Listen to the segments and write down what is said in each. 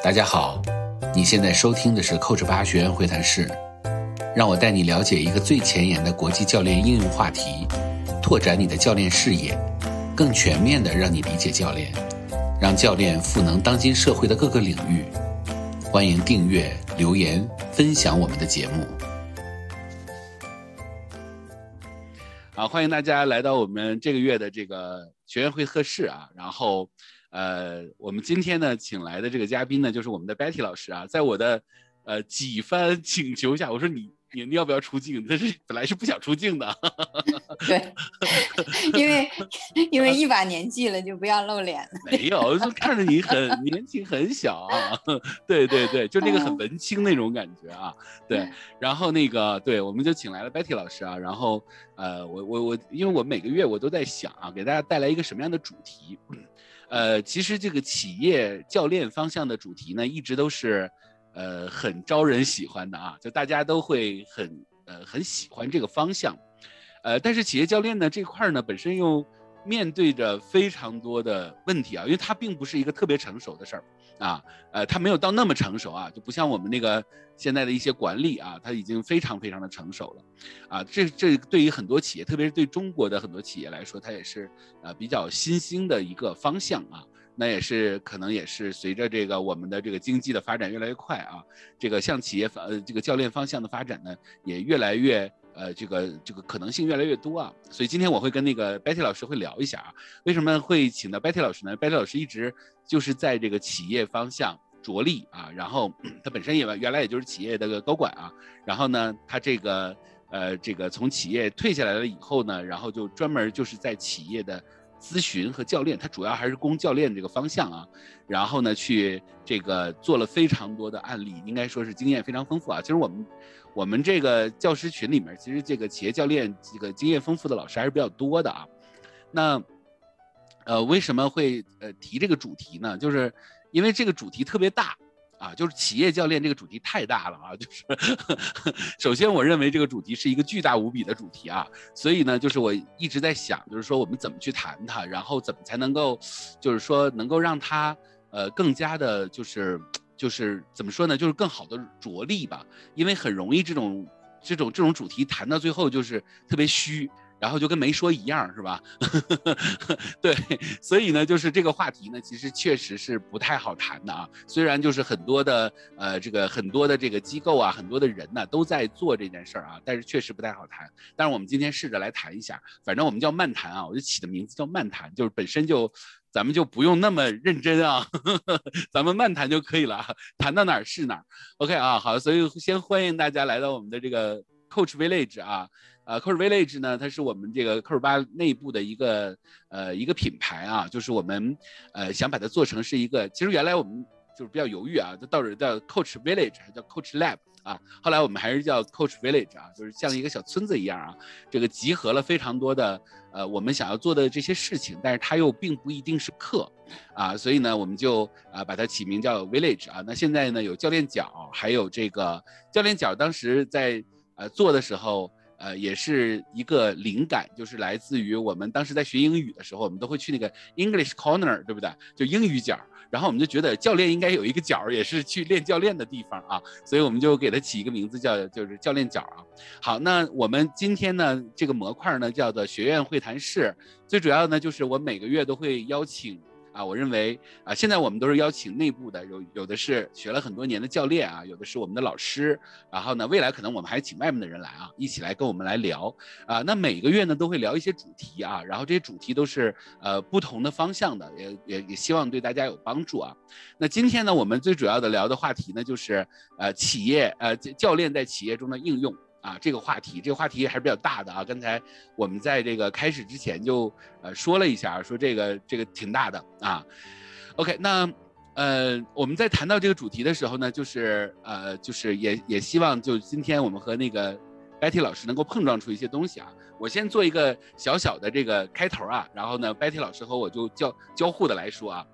大家好，你现在收听的是 Coach 八学员会谈室，让我带你了解一个最前沿的国际教练应用话题，拓展你的教练视野，更全面的让你理解教练，让教练赋能当今社会的各个领域。欢迎订阅、留言、分享我们的节目。好，欢迎大家来到我们这个月的这个学员会测试啊，然后。呃，我们今天呢，请来的这个嘉宾呢，就是我们的 Betty 老师啊。在我的呃几番请求下，我说你你你要不要出镜？他是本来是不想出镜的。对，因为因为一把年纪了，就不要露脸了。没有，就看着你很年轻很小啊。对对对，就那个很文青那种感觉啊。对，然后那个对，我们就请来了 Betty 老师啊。然后呃，我我我，因为我每个月我都在想啊，给大家带来一个什么样的主题。呃，其实这个企业教练方向的主题呢，一直都是，呃，很招人喜欢的啊，就大家都会很呃很喜欢这个方向，呃，但是企业教练呢这块呢本身又。面对着非常多的问题啊，因为它并不是一个特别成熟的事儿啊，呃，它没有到那么成熟啊，就不像我们那个现在的一些管理啊，它已经非常非常的成熟了，啊，这这对于很多企业，特别是对中国的很多企业来说，它也是呃比较新兴的一个方向啊，那也是可能也是随着这个我们的这个经济的发展越来越快啊，这个向企业方呃这个教练方向的发展呢，也越来越。呃，这个这个可能性越来越多啊，所以今天我会跟那个 Betty 老师会聊一下啊，为什么会请到 Betty 老师呢？Betty 老师一直就是在这个企业方向着力啊，然后 他本身也原来也就是企业的高管啊，然后呢，他这个呃这个从企业退下来了以后呢，然后就专门就是在企业的咨询和教练，他主要还是攻教练这个方向啊，然后呢去这个做了非常多的案例，应该说是经验非常丰富啊。其实我们。我们这个教师群里面，其实这个企业教练这个经验丰富的老师还是比较多的啊。那，呃，为什么会呃提这个主题呢？就是因为这个主题特别大啊，就是企业教练这个主题太大了啊。就是 首先，我认为这个主题是一个巨大无比的主题啊，所以呢，就是我一直在想，就是说我们怎么去谈它，然后怎么才能够，就是说能够让它呃更加的，就是。就是怎么说呢？就是更好的着力吧，因为很容易这种这种这种主题谈到最后就是特别虚，然后就跟没说一样，是吧？对，所以呢，就是这个话题呢，其实确实是不太好谈的啊。虽然就是很多的呃这个很多的这个机构啊，很多的人呢都在做这件事儿啊，但是确实不太好谈。但是我们今天试着来谈一下，反正我们叫漫谈啊，我就起的名字叫漫谈，就是本身就。咱们就不用那么认真啊，咱们慢谈就可以了，谈到哪儿是哪儿。OK 啊，好，所以先欢迎大家来到我们的这个 Coach Village 啊，呃，Coach Village 呢，它是我们这个 Coach 八内部的一个呃一个品牌啊，就是我们呃想把它做成是一个，其实原来我们就是比较犹豫啊，到底叫 Coach Village 还叫 Coach Lab。啊，后来我们还是叫 Coach Village 啊，就是像一个小村子一样啊，这个集合了非常多的呃我们想要做的这些事情，但是它又并不一定是课，啊，所以呢我们就啊把它起名叫 Village 啊。那现在呢有教练角，还有这个教练角，当时在呃做的时候，呃也是一个灵感，就是来自于我们当时在学英语的时候，我们都会去那个 English Corner，对不对？就英语角。然后我们就觉得教练应该有一个角，也是去练教练的地方啊，所以我们就给他起一个名字叫就是教练角啊。好，那我们今天呢这个模块呢叫做学院会谈室，最主要呢就是我每个月都会邀请。啊，我认为啊，现在我们都是邀请内部的，有有的是学了很多年的教练啊，有的是我们的老师，然后呢，未来可能我们还请外面的人来啊，一起来跟我们来聊啊。那每个月呢都会聊一些主题啊，然后这些主题都是呃不同的方向的，也也也希望对大家有帮助啊。那今天呢，我们最主要的聊的话题呢，就是呃企业呃教练在企业中的应用。啊，这个话题，这个话题还是比较大的啊。刚才我们在这个开始之前就呃说了一下，说这个这个挺大的啊。OK，那呃我们在谈到这个主题的时候呢，就是呃就是也也希望就今天我们和那个 Betty 老师能够碰撞出一些东西啊。我先做一个小小的这个开头啊，然后呢，Betty 老师和我就交交互的来说啊。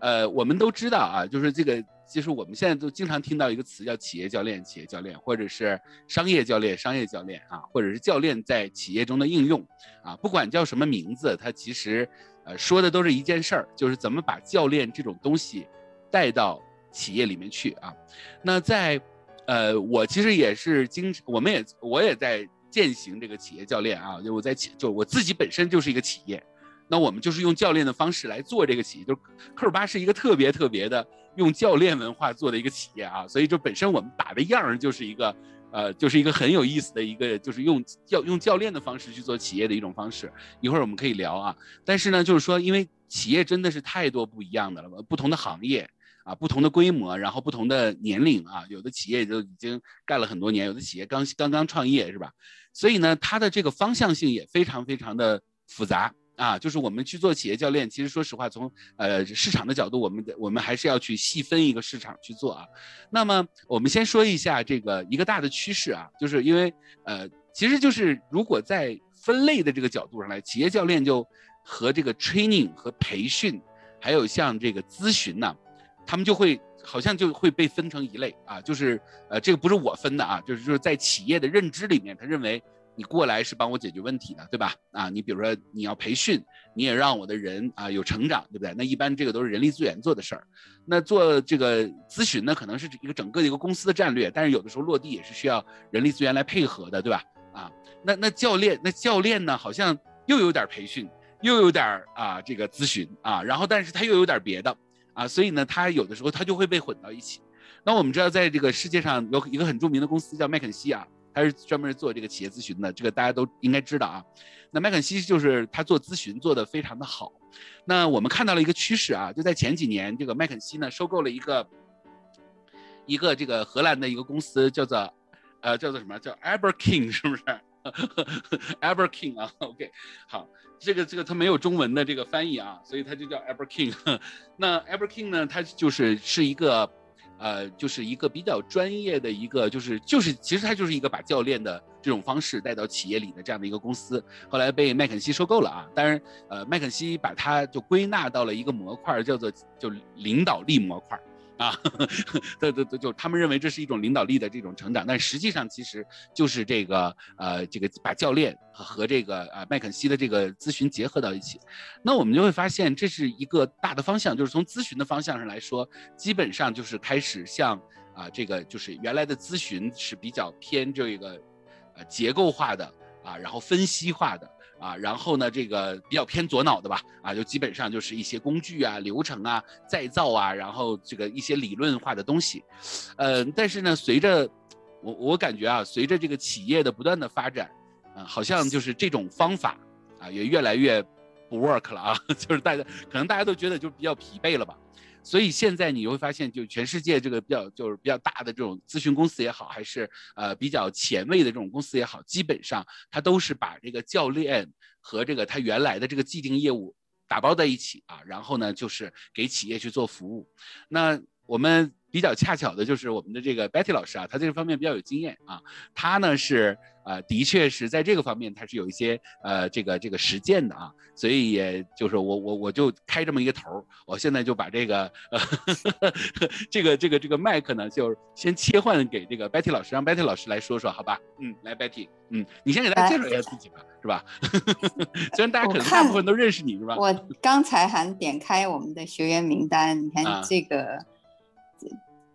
呃，我们都知道啊，就是这个。就是我们现在都经常听到一个词叫企业教练，企业教练，或者是商业教练，商业教练啊，或者是教练在企业中的应用啊，不管叫什么名字，它其实呃说的都是一件事儿，就是怎么把教练这种东西带到企业里面去啊。那在，呃，我其实也是经，我们也我也在践行这个企业教练啊，就我在企，就我自己本身就是一个企业，那我们就是用教练的方式来做这个企业，就是科尔巴是一个特别特别的用教练文化做的一个企业啊，所以就本身我们打的样儿就是一个。呃，就是一个很有意思的一个，就是用教用教练的方式去做企业的一种方式。一会儿我们可以聊啊。但是呢，就是说，因为企业真的是太多不一样的了，不同的行业啊，不同的规模，然后不同的年龄啊，有的企业就已经干了很多年，有的企业刚刚刚创业，是吧？所以呢，它的这个方向性也非常非常的复杂。啊，就是我们去做企业教练，其实说实话，从呃市场的角度，我们的我们还是要去细分一个市场去做啊。那么我们先说一下这个一个大的趋势啊，就是因为呃，其实就是如果在分类的这个角度上来，企业教练就和这个 training 和培训，还有像这个咨询呢，他们就会好像就会被分成一类啊，就是呃这个不是我分的啊，就是就是在企业的认知里面，他认为。你过来是帮我解决问题的，对吧？啊，你比如说你要培训，你也让我的人啊有成长，对不对？那一般这个都是人力资源做的事儿。那做这个咨询呢，可能是一个整个的一个公司的战略，但是有的时候落地也是需要人力资源来配合的，对吧？啊，那那教练，那教练呢，好像又有点培训，又有点啊这个咨询啊，然后但是他又有点别的啊，所以呢，他有的时候他就会被混到一起。那我们知道，在这个世界上有一个很著名的公司叫麦肯锡啊。他是专门做这个企业咨询的，这个大家都应该知道啊。那麦肯锡就是他做咨询做得非常的好。那我们看到了一个趋势啊，就在前几年，这个麦肯锡呢收购了一个一个这个荷兰的一个公司，叫做呃叫做什么叫 Aberking 是不是？Aberking 啊，OK，好，这个这个它没有中文的这个翻译啊，所以它就叫 Aberking。那 Aberking 呢，它就是是一个。呃，就是一个比较专业的一个，就是就是，其实它就是一个把教练的这种方式带到企业里的这样的一个公司，后来被麦肯锡收购了啊。当然，呃，麦肯锡把它就归纳到了一个模块，叫做就领导力模块。啊，对对对，就他们认为这是一种领导力的这种成长，但实际上其实就是这个呃，这个把教练和这个呃麦肯锡的这个咨询结合到一起，那我们就会发现这是一个大的方向，就是从咨询的方向上来说，基本上就是开始向啊这个就是原来的咨询是比较偏这个呃结构化的啊，然后分析化的。啊，然后呢，这个比较偏左脑的吧，啊，就基本上就是一些工具啊、流程啊、再造啊，然后这个一些理论化的东西，呃，但是呢，随着我我感觉啊，随着这个企业的不断的发展，啊，好像就是这种方法啊，也越来越不 work 了啊，就是大家可能大家都觉得就比较疲惫了吧。所以现在你会发现，就全世界这个比较就是比较大的这种咨询公司也好，还是呃比较前卫的这种公司也好，基本上它都是把这个教练和这个他原来的这个既定业务打包在一起啊，然后呢就是给企业去做服务。那我们。比较恰巧的就是我们的这个 Betty 老师啊，他这个方面比较有经验啊，他呢是呃，的确是在这个方面他是有一些呃这个这个实践的啊，所以也就是我我我就开这么一个头儿，我现在就把这个呃 这个这个这个麦克呢，就先切换给这个 Betty 老师，让 Betty 老师来说说，好吧？嗯，来 Betty，嗯，你先给大家介绍一下自己吧，是吧？虽然大家可能大部分都认识你是吧？我刚才还点开我们的学员名单，你看这个。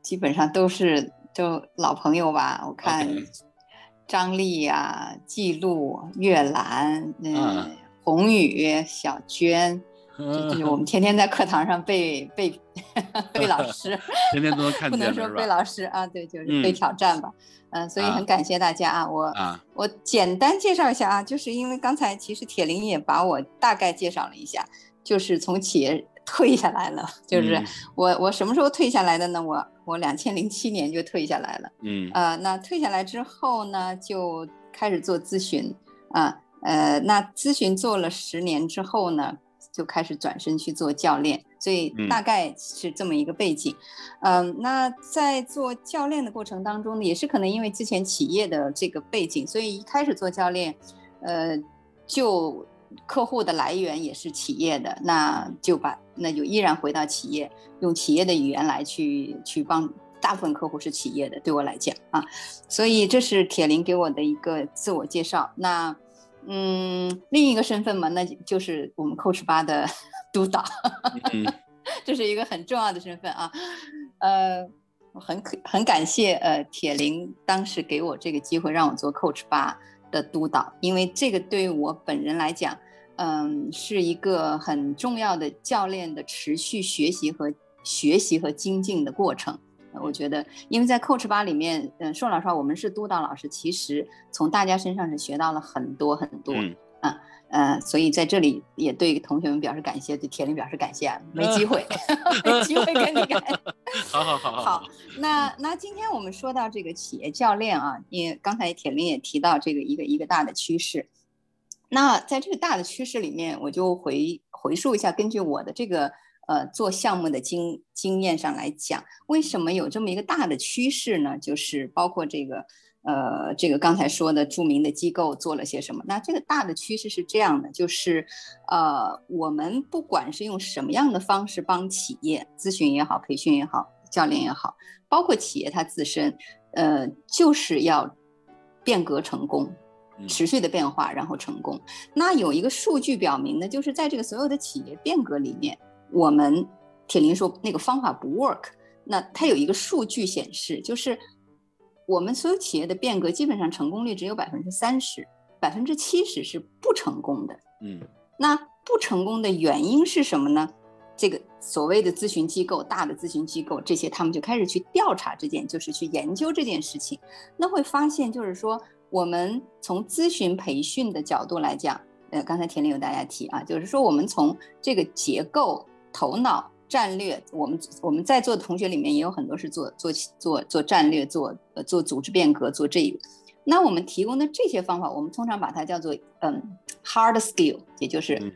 基本上都是就老朋友吧，我看张丽呀、记录、月兰、嗯、宏宇、小娟，就是我们天天在课堂上被被 被老师，天天都能看见，不能说被老师啊，对，就是被挑战吧。嗯，所以很感谢大家啊，我我简单介绍一下啊，就是因为刚才其实铁林也把我大概介绍了一下，就是从企业。退下来了，就是我我什么时候退下来的呢？我我两千零七年就退下来了。嗯呃，那退下来之后呢，就开始做咨询啊呃，那咨询做了十年之后呢，就开始转身去做教练，所以大概是这么一个背景。嗯，那在做教练的过程当中呢，也是可能因为之前企业的这个背景，所以一开始做教练，呃，就。客户的来源也是企业的，那就把那就依然回到企业，用企业的语言来去去帮大部分客户是企业的，对我来讲啊，所以这是铁林给我的一个自我介绍。那嗯，另一个身份嘛，那就是我们 Coach 八的 督导，这是一个很重要的身份啊。呃，我很可很感谢呃铁林当时给我这个机会让我做 Coach 八的督导，因为这个对于我本人来讲，嗯，是一个很重要的教练的持续学习和学习和精进的过程。我觉得，因为在 Coach 八里面，嗯，说老实话，我们是督导老师，其实从大家身上是学到了很多很多。啊，呃，所以在这里也对同学们表示感谢，对铁林表示感谢，没机会，没机会跟你感。好好好好。那那今天我们说到这个企业教练啊，因为刚才铁林也提到这个一个一个大的趋势。那在这个大的趋势里面，我就回回溯一下，根据我的这个呃做项目的经经验上来讲，为什么有这么一个大的趋势呢？就是包括这个。呃，这个刚才说的著名的机构做了些什么？那这个大的趋势是这样的，就是，呃，我们不管是用什么样的方式帮企业咨询也好，培训也好，教练也好，包括企业它自身，呃，就是要变革成功，持续的变化，然后成功。那有一个数据表明呢，就是在这个所有的企业变革里面，我们铁林说那个方法不 work，那它有一个数据显示，就是。我们所有企业的变革基本上成功率只有百分之三十，百分之七十是不成功的。嗯，那不成功的原因是什么呢？这个所谓的咨询机构、大的咨询机构这些，他们就开始去调查这件，就是去研究这件事情。那会发现，就是说，我们从咨询培训的角度来讲，呃，刚才田里有大家提啊，就是说，我们从这个结构、头脑。战略，我们我们在座的同学里面也有很多是做做做做战略，做呃做组织变革，做这个。那我们提供的这些方法，我们通常把它叫做嗯 hard skill，也就是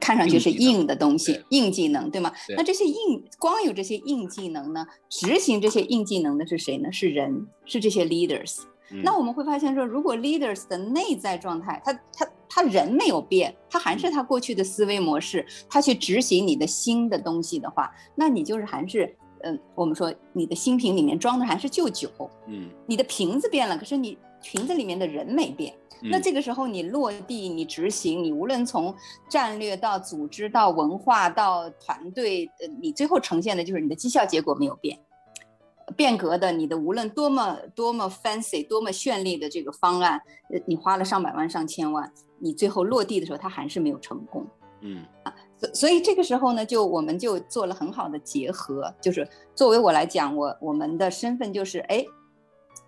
看上去是硬的东西，硬技能，对吗？那这些硬光有这些硬技能呢？执行这些硬技能的是谁呢？是人，是这些 leaders。那我们会发现说，如果 leaders 的内在状态，他他。他人没有变，他还是他过去的思维模式。他去执行你的新的东西的话，那你就是还是，嗯，我们说你的新瓶里面装的还是旧酒，嗯，你的瓶子变了，可是你瓶子里面的人没变。那这个时候你落地，你执行，你无论从战略到组织到文化到团队，呃，你最后呈现的就是你的绩效结果没有变。变革的，你的无论多么多么 fancy、多么绚丽的这个方案，呃，你花了上百万、上千万，你最后落地的时候，它还是没有成功。嗯啊，所所以这个时候呢，就我们就做了很好的结合，就是作为我来讲，我我们的身份就是，哎，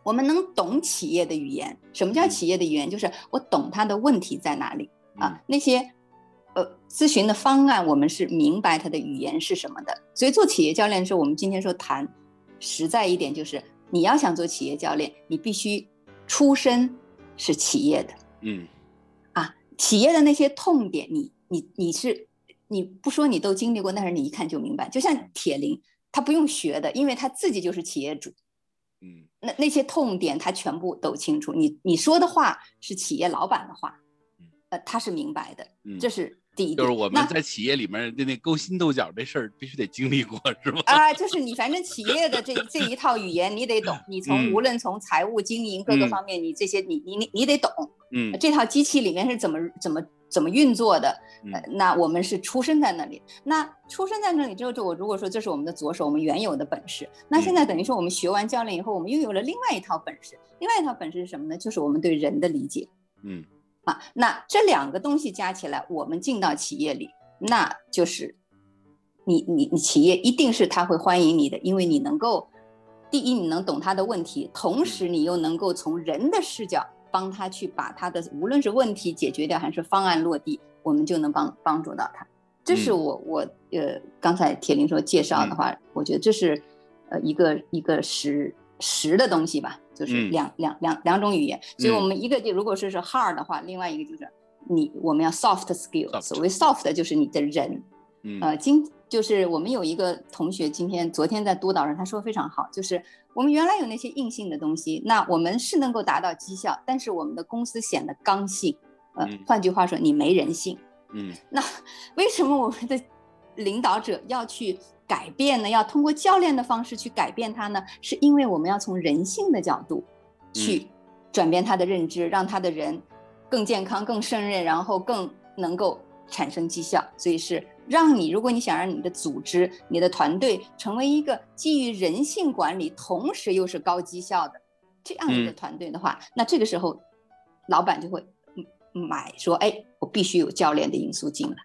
我们能懂企业的语言。什么叫企业的语言？就是我懂他的问题在哪里啊？那些呃咨询的方案，我们是明白他的语言是什么的。所以做企业教练的时候，我们今天说谈。实在一点，就是你要想做企业教练，你必须出身是企业的，嗯，啊，企业的那些痛点，你你你是你不说你都经历过，但是你一看就明白。就像铁林，他不用学的，因为他自己就是企业主，嗯，那那些痛点他全部都清楚。你你说的话是企业老板的话，呃，他是明白的，这是。第一就是我们在企业里面的那勾心斗角这事儿必须得经历过，是吧？啊，就是你反正企业的这这一套语言你得懂，你从无论从财务经营各个方面，你这些你你你你得懂。嗯，这套机器里面是怎么怎么怎么运作的？那我们是出生在那里，那出生在那里之后，就我如果说这是我们的左手，我们原有的本事，那现在等于说我们学完教练以后，我们又有了另外一套本事。另外一套本事是什么呢？就是我们对人的理解。嗯。啊，那这两个东西加起来，我们进到企业里，那就是你你你企业一定是他会欢迎你的，因为你能够，第一你能懂他的问题，同时你又能够从人的视角帮他去把他的无论是问题解决掉还是方案落地，我们就能帮帮助到他。这是我我呃刚才铁林说介绍的话，我觉得这是呃一个一个实实的东西吧。就是两两两两种语言，所以我们一个就如果说是 hard 的话，另外一个就是你我们要 soft skill。所谓 soft 就是你的人，呃，今就是我们有一个同学今天昨天在督导上他说非常好，就是我们原来有那些硬性的东西，那我们是能够达到绩效，但是我们的公司显得刚性，呃，换句话说你没人性。嗯，那 为什么我们的领导者要去？改变呢，要通过教练的方式去改变他呢，是因为我们要从人性的角度去转变他的认知，让他的人更健康、更胜任，然后更能够产生绩效。所以是让你，如果你想让你的组织、你的团队成为一个基于人性管理，同时又是高绩效的这样一个团队的话，那这个时候，老板就会买说，哎，我必须有教练的因素进来。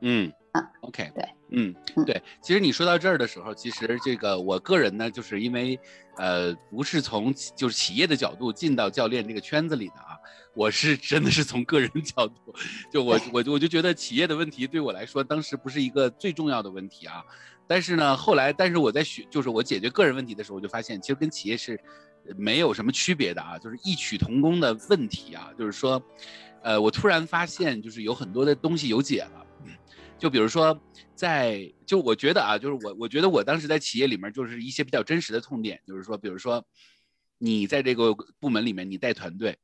嗯。啊，OK，对，嗯对。其实你说到这儿的时候，其实这个我个人呢，就是因为呃，不是从就是企业的角度进到教练这个圈子里的啊。我是真的是从个人角度，就我我我就觉得企业的问题对我来说当时不是一个最重要的问题啊，但是呢后来，但是我在学就是我解决个人问题的时候，我就发现其实跟企业是没有什么区别的啊，就是异曲同工的问题啊，就是说，呃，我突然发现就是有很多的东西有解了，就比如说在就我觉得啊，就是我我觉得我当时在企业里面就是一些比较真实的痛点，就是说，比如说你在这个部门里面你带团队。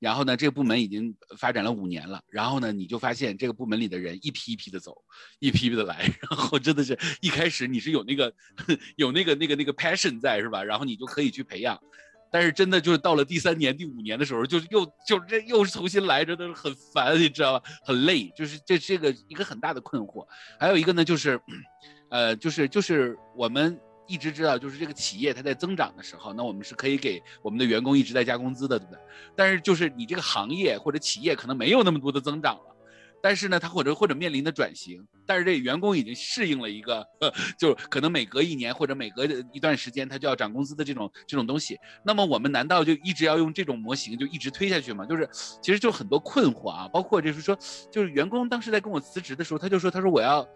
然后呢，这个部门已经发展了五年了。然后呢，你就发现这个部门里的人一批一批的走，一批一批的来。然后真的是一开始你是有那个 有那个那个那个 passion 在是吧？然后你就可以去培养。但是真的就是到了第三年、第五年的时候，就又就这又是重新来，真的是很烦，你知道吧？很累，就是这这个一个很大的困惑。还有一个呢，就是呃，就是就是我们。一直知道，就是这个企业它在增长的时候，那我们是可以给我们的员工一直在加工资的，对不对？但是就是你这个行业或者企业可能没有那么多的增长了，但是呢，他或者或者面临的转型，但是这员工已经适应了一个，就可能每隔一年或者每隔一段时间他就要涨工资的这种这种东西。那么我们难道就一直要用这种模型就一直推下去吗？就是其实就很多困惑啊，包括就是说，就是员工当时在跟我辞职的时候，他就说，他说我要。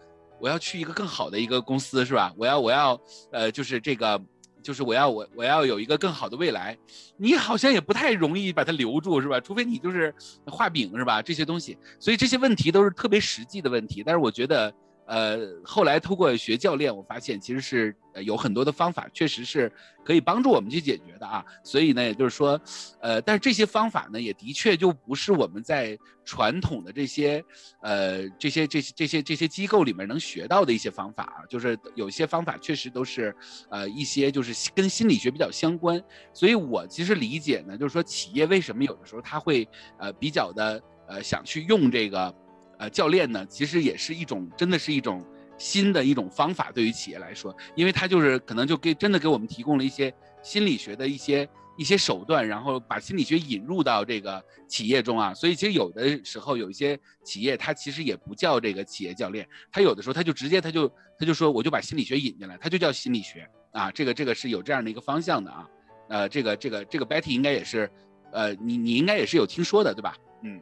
我要去一个更好的一个公司，是吧？我要，我要，呃，就是这个，就是我要，我我要有一个更好的未来。你好像也不太容易把它留住，是吧？除非你就是画饼，是吧？这些东西，所以这些问题都是特别实际的问题。但是我觉得。呃，后来通过学教练，我发现其实是有很多的方法，确实是可以帮助我们去解决的啊。所以呢，也就是说，呃，但是这些方法呢，也的确就不是我们在传统的这些，呃，这些这些这些这些机构里面能学到的一些方法啊。就是有些方法确实都是，呃，一些就是跟心理学比较相关。所以我其实理解呢，就是说企业为什么有的时候他会，呃，比较的，呃，想去用这个。呃，教练呢，其实也是一种，真的是一种新的一种方法，对于企业来说，因为他就是可能就给真的给我们提供了一些心理学的一些一些手段，然后把心理学引入到这个企业中啊，所以其实有的时候有一些企业，它其实也不叫这个企业教练，他有的时候他就直接他就他就说我就把心理学引进来，他就叫心理学啊，这个这个是有这样的一个方向的啊，呃，这个这个这个 Betty 应该也是，呃，你你应该也是有听说的对吧？嗯。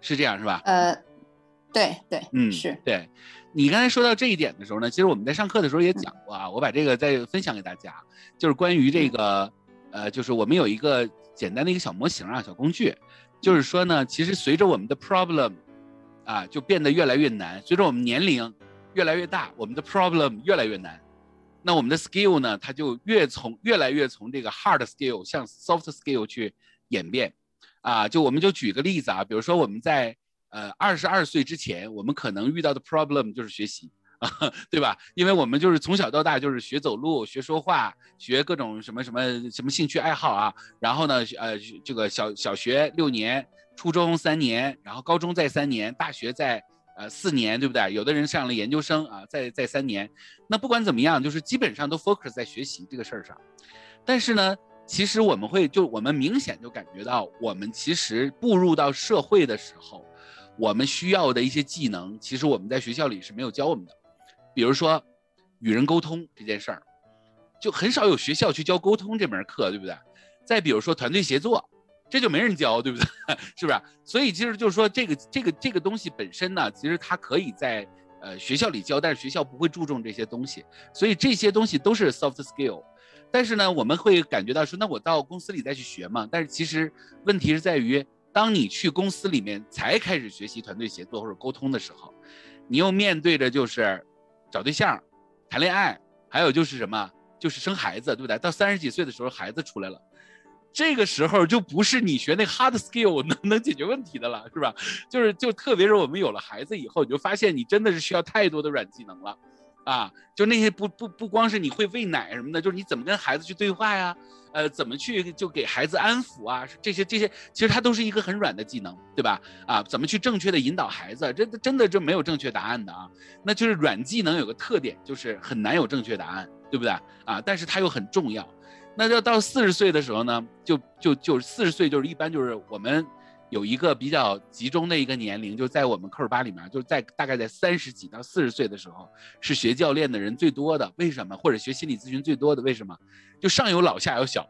是这样是吧？呃，对对，嗯，是对。你刚才说到这一点的时候呢，其实我们在上课的时候也讲过啊，我把这个再分享给大家，就是关于这个，呃，就是我们有一个简单的一个小模型啊，小工具，就是说呢，其实随着我们的 problem 啊，就变得越来越难，随着我们年龄越来越大，我们的 problem 越来越难，那我们的 skill 呢，它就越从越来越从这个 hard skill 向 soft skill 去演变。啊，就我们就举个例子啊，比如说我们在呃二十二岁之前，我们可能遇到的 problem 就是学习啊，对吧？因为我们就是从小到大就是学走路、学说话、学各种什么什么什么兴趣爱好啊。然后呢，呃，这个小小学六年，初中三年，然后高中再三年，大学再呃四年，对不对？有的人上了研究生啊，再再三年。那不管怎么样，就是基本上都 focus 在学习这个事儿上。但是呢。其实我们会就我们明显就感觉到，我们其实步入到社会的时候，我们需要的一些技能，其实我们在学校里是没有教我们的。比如说，与人沟通这件事儿，就很少有学校去教沟通这门课，对不对？再比如说团队协作，这就没人教，对不对？是不是？所以其实就是说，这个这个这个东西本身呢，其实它可以在呃学校里教，但是学校不会注重这些东西，所以这些东西都是 soft skill。但是呢，我们会感觉到说，那我到公司里再去学嘛？但是其实问题是在于，当你去公司里面才开始学习团队协作或者沟通的时候，你又面对着就是找对象、谈恋爱，还有就是什么，就是生孩子，对不对？到三十几岁的时候，孩子出来了，这个时候就不是你学那 hard skill 能 能解决问题的了，是吧？就是就特别是我们有了孩子以后，你就发现你真的是需要太多的软技能了。啊，就那些不不不光是你会喂奶什么的，就是你怎么跟孩子去对话呀，呃，怎么去就给孩子安抚啊，这些这些其实它都是一个很软的技能，对吧？啊，怎么去正确的引导孩子，真的真的就没有正确答案的啊。那就是软技能有个特点，就是很难有正确答案，对不对？啊，但是它又很重要。那要到四十岁的时候呢，就就就四十岁就是一般就是我们。有一个比较集中的一个年龄，就在我们科尔巴里面，就是在大概在三十几到四十岁的时候，是学教练的人最多的。为什么？或者学心理咨询最多的？为什么？就上有老下有小，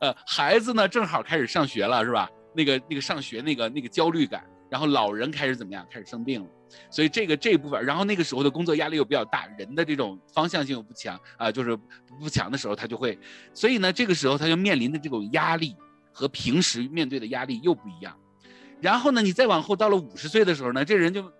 呃，孩子呢正好开始上学了，是吧？那个那个上学那个那个焦虑感，然后老人开始怎么样？开始生病了，所以这个这部分，然后那个时候的工作压力又比较大，人的这种方向性又不强啊，就是不强的时候，他就会，所以呢，这个时候他就面临的这种压力。和平时面对的压力又不一样，然后呢，你再往后到了五十岁的时候呢，这人就，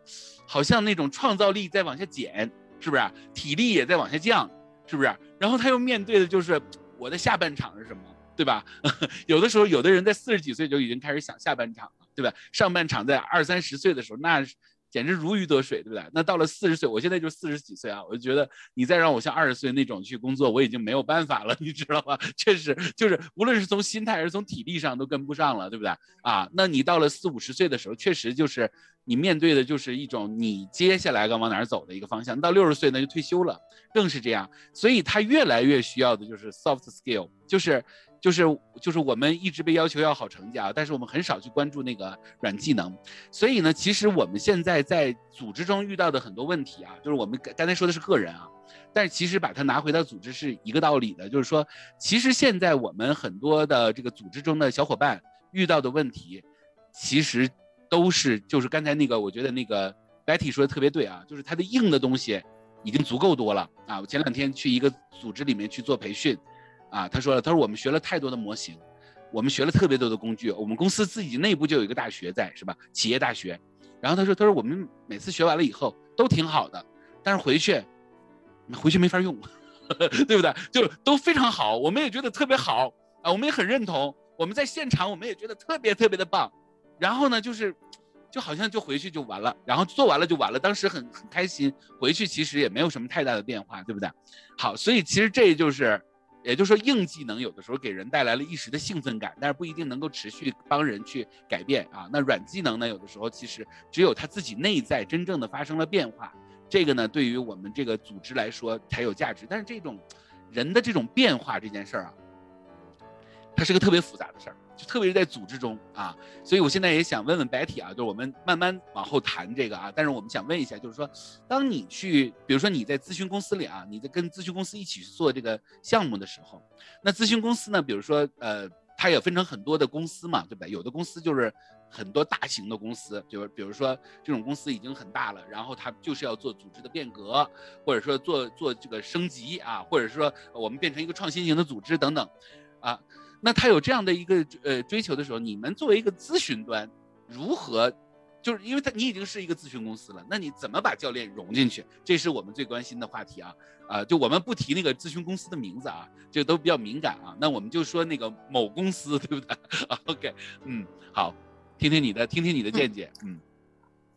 好像那种创造力在往下减，是不是？体力也在往下降，是不是？然后他又面对的就是我的下半场是什么，对吧？有的时候，有的人在四十几岁就已经开始想下半场了，对吧？上半场在二三十岁的时候，那。简直如鱼得水，对不对？那到了四十岁，我现在就四十几岁啊，我就觉得你再让我像二十岁那种去工作，我已经没有办法了，你知道吧？确实就是无论是从心态还是从体力上都跟不上了，对不对？啊，那你到了四五十岁的时候，确实就是你面对的就是一种你接下来该往哪儿走的一个方向。到六十岁呢就退休了，更是这样。所以他越来越需要的就是 soft skill，就是。就是就是我们一直被要求要好成绩啊，但是我们很少去关注那个软技能，所以呢，其实我们现在在组织中遇到的很多问题啊，就是我们刚才说的是个人啊，但是其实把它拿回到组织是一个道理的，就是说，其实现在我们很多的这个组织中的小伙伴遇到的问题，其实都是就是刚才那个我觉得那个 Betty 说的特别对啊，就是它的硬的东西已经足够多了啊，我前两天去一个组织里面去做培训。啊，他说了，他说我们学了太多的模型，我们学了特别多的工具，我们公司自己内部就有一个大学在，是吧？企业大学。然后他说，他说我们每次学完了以后都挺好的，但是回去，回去没法用，对不对？就都非常好，我们也觉得特别好啊，我们也很认同。我们在现场，我们也觉得特别特别的棒。然后呢，就是，就好像就回去就完了，然后做完了就完了。当时很很开心，回去其实也没有什么太大的变化，对不对？好，所以其实这就是。也就是说，硬技能有的时候给人带来了一时的兴奋感，但是不一定能够持续帮人去改变啊。那软技能呢，有的时候其实只有他自己内在真正的发生了变化，这个呢，对于我们这个组织来说才有价值。但是这种人的这种变化这件事儿啊，它是个特别复杂的事儿。就特别是在组织中啊，所以我现在也想问问 Betty 啊，就是我们慢慢往后谈这个啊，但是我们想问一下，就是说，当你去，比如说你在咨询公司里啊，你在跟咨询公司一起去做这个项目的时候，那咨询公司呢，比如说呃，它也分成很多的公司嘛，对不对？有的公司就是很多大型的公司，就是比如说这种公司已经很大了，然后它就是要做组织的变革，或者说做做这个升级啊，或者说我们变成一个创新型的组织等等，啊。那他有这样的一个呃追求的时候，你们作为一个咨询端，如何，就是因为他你已经是一个咨询公司了，那你怎么把教练融进去？这是我们最关心的话题啊啊！就我们不提那个咨询公司的名字啊，这都比较敏感啊。那我们就说那个某公司，对不对？OK，嗯，好，听听你的，听听你的见解，嗯，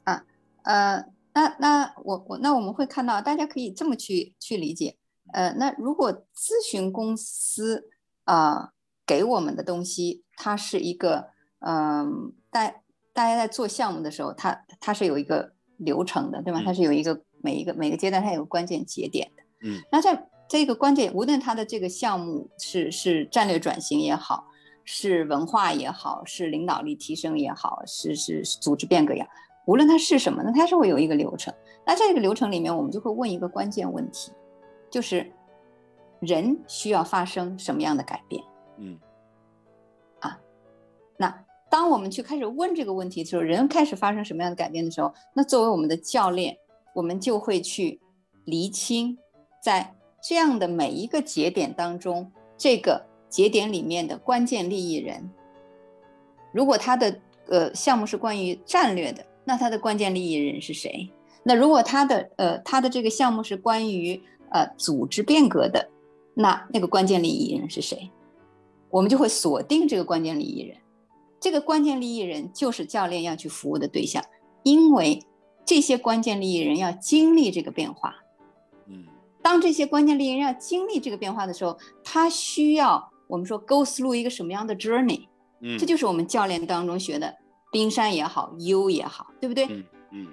啊，呃，那那我我那我们会看到，大家可以这么去去理解，呃，那如果咨询公司啊。给我们的东西，它是一个，嗯，大大家在做项目的时候，它它是有一个流程的，对吗？它是有一个每一个每个阶段它有个关键节点的，嗯。那在这个关键，无论它的这个项目是是战略转型也好，是文化也好，是领导力提升也好，是是组织变革也好，无论它是什么，那它是会有一个流程。那这个流程里面，我们就会问一个关键问题，就是人需要发生什么样的改变？嗯，啊，那当我们去开始问这个问题的时候，人开始发生什么样的改变的时候，那作为我们的教练，我们就会去厘清，在这样的每一个节点当中，这个节点里面的关键利益人，如果他的呃项目是关于战略的，那他的关键利益人是谁？那如果他的呃他的这个项目是关于呃组织变革的，那那个关键利益人是谁？我们就会锁定这个关键利益人，这个关键利益人就是教练要去服务的对象，因为这些关键利益人要经历这个变化，嗯，当这些关键利益人要经历这个变化的时候，他需要我们说 go through 一个什么样的 journey？嗯，这就是我们教练当中学的冰山也好，U 也好，对不对？嗯嗯，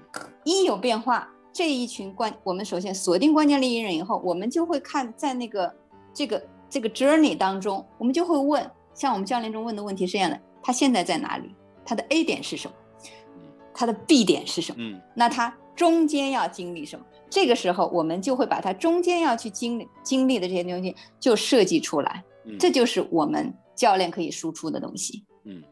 一有变化，这一群关，我们首先锁定关键利益人以后，我们就会看在那个这个这个 journey 当中，我们就会问，像我们教练中问的问题是这样的：他现在在哪里？他的 A 点是什么？他的 B 点是什么？嗯，那他中间要经历什么？这个时候，我们就会把他中间要去经历经历的这些东西就设计出来，这就是我们教练可以输出的东西。嗯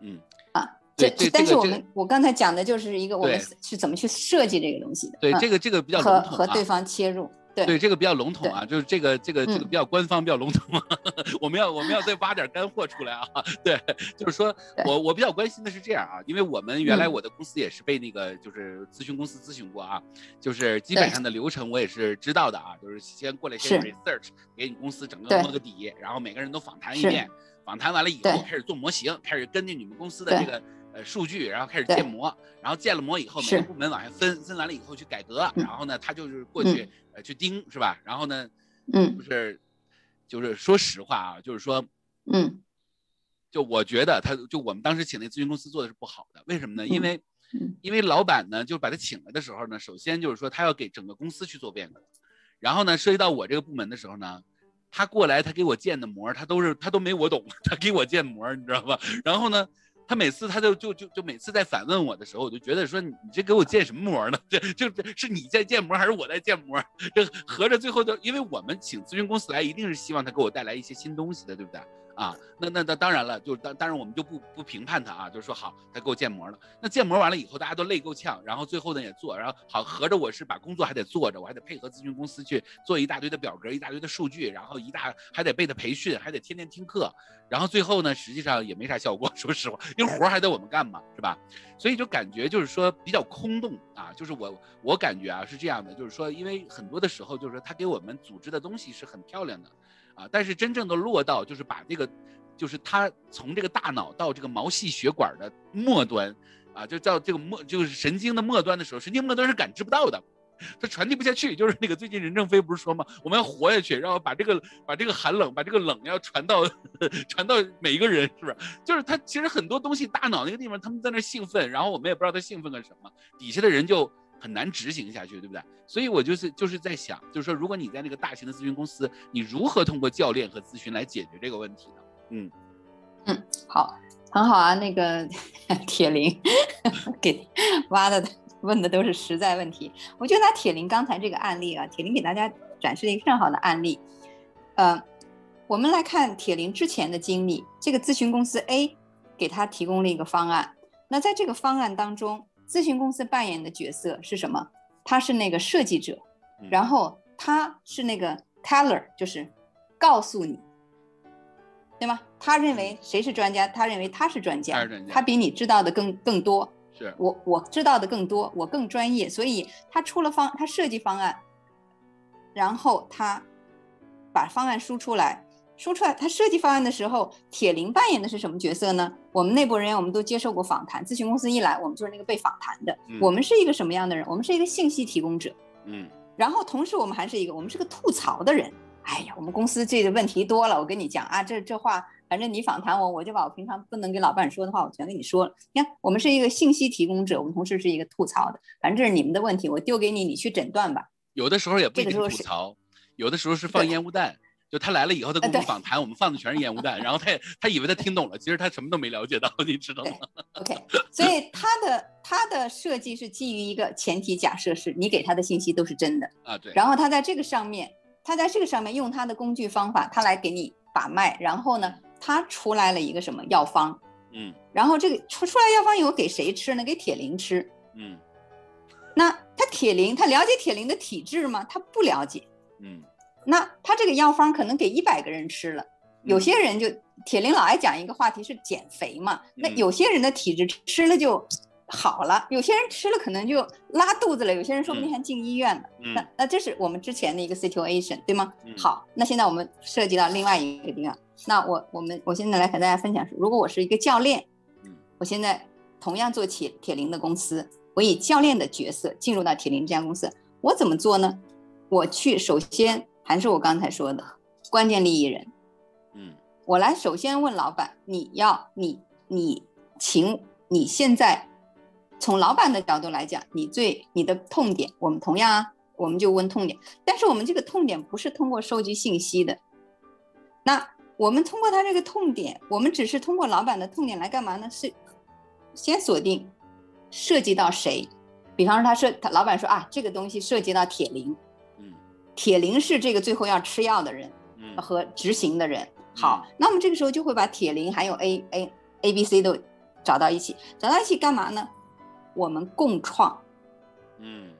嗯啊，这但是我们我刚才讲的就是一个我们是怎么去设计这个东西的。对，这个这个比较和和对方切入。对这个比较笼统啊，就是这个这个这个比较官方，比较笼统。我们要我们要再挖点干货出来啊。对，就是说我我比较关心的是这样啊，因为我们原来我的公司也是被那个就是咨询公司咨询过啊，就是基本上的流程我也是知道的啊，就是先过来先 research，给你公司整个摸个底，然后每个人都访谈一遍，访谈完了以后开始做模型，开始根据你们公司的这个。呃，数据，然后开始建模，然后建了模以后，每个部门往下分，分完了以后去改革，然后呢，他就是过去呃去盯，是吧？然后呢，嗯，就是就是说实话啊，就是说，嗯，就我觉得他就我们当时请那咨询公司做的是不好的，为什么呢？因为因为老板呢，就把他请来的时候呢，首先就是说他要给整个公司去做变革，然后呢，涉及到我这个部门的时候呢，他过来他给我建的模，他都是他都没我懂，他给我建模，你知道吧？然后呢？他每次他就就就就每次在反问我的时候，我就觉得说你这给我建什么模呢？这就是你在建模还是我在建模？这合着最后就因为我们请咨询公司来，一定是希望他给我带来一些新东西的，对不对？啊，那那那当然了，就当当然我们就不不评判他啊，就是说好，他给我建模了。那建模完了以后，大家都累够呛，然后最后呢也做，然后好合着我是把工作还得做着，我还得配合咨询公司去做一大堆的表格，一大堆的数据，然后一大还得被他培训，还得天天听课，然后最后呢实际上也没啥效果，说实话，因为活还得我们干嘛，是吧？所以就感觉就是说比较空洞啊，就是我我感觉啊是这样的，就是说因为很多的时候就是说他给我们组织的东西是很漂亮的。啊，但是真正的落到就是把这个，就是他从这个大脑到这个毛细血管的末端，啊，就叫这个末就是神经的末端的时候，神经末端是感知不到的，它传递不下去。就是那个最近任正非不是说吗？我们要活下去，然后把这个把这个寒冷，把这个冷要传到 传到每一个人，是不是？就是他其实很多东西大脑那个地方他们在那兴奋，然后我们也不知道他兴奋个什么，底下的人就。很难执行下去，对不对？所以我就是就是在想，就是说，如果你在那个大型的咨询公司，你如何通过教练和咨询来解决这个问题呢？嗯嗯，好，很好啊。那个 铁林 给挖的问的都是实在问题。我就拿铁林刚才这个案例啊，铁林给大家展示了一个非常好的案例。呃，我们来看铁林之前的经历，这个咨询公司 A 给他提供了一个方案，那在这个方案当中。咨询公司扮演的角色是什么？他是那个设计者，然后他是那个 teller，就是告诉你，对吗？他认为谁是专家？他认为他是专家，他比你知道的更更多。是我我知道的更多，我更专业，所以他出了方，他设计方案，然后他把方案输出来。说出来，他设计方案的时候，铁林扮演的是什么角色呢？我们内部人员我们都接受过访谈，咨询公司一来，我们就是那个被访谈的。我们是一个什么样的人？我们是一个信息提供者。嗯，然后同时我们还是一个，我们是个吐槽的人。哎呀，我们公司这个问题多了，我跟你讲啊，这这话，反正你访谈我，我就把我平常不能跟老板说的话，我全跟你说了。你看，我们是一个信息提供者，我们同时是一个吐槽的。反正这是你们的问题，我丢给你，你去诊断吧。有的时候也不一定吐槽，有的时候是放烟雾弹。就他来了以后，他跟我们访谈，我们放的全是烟雾弹，然后他也他以为他听懂了，其实他什么都没了解到，你知道吗？OK，所以他的他的设计是基于一个前提假设，是你给他的信息都是真的啊，对。然后他在这个上面，他在这个上面用他的工具方法，他来给你把脉，然后呢，他出来了一个什么药方？嗯。然后这个出出来药方以后给谁吃呢？给铁林吃。嗯。那他铁林，他了解铁林的体质吗？他不了解。嗯。那他这个药方可能给一百个人吃了，有些人就铁林老爱讲一个话题是减肥嘛，那有些人的体质吃了就好了，有些人吃了可能就拉肚子了，有些人说不定还进医院了。那那这是我们之前的一个 situation 对吗？好，那现在我们涉及到另外一个地方，那我我们我现在来和大家分享是，如果我是一个教练，我现在同样做铁铁林的公司，我以教练的角色进入到铁林这家公司，我怎么做呢？我去首先还是我刚才说的关键利益人，嗯，我来首先问老板，你要你你请你现在从老板的角度来讲，你最你的痛点，我们同样啊，我们就问痛点，但是我们这个痛点不是通过收集信息的，那我们通过他这个痛点，我们只是通过老板的痛点来干嘛呢？是先锁定涉及到谁。比方说，他涉他老板说啊，这个东西涉及到铁林，嗯，铁林是这个最后要吃药的人，嗯，和执行的人。好，那我们这个时候就会把铁林还有 A A A B C 都找到一起，找到一起干嘛呢？我们共创，嗯，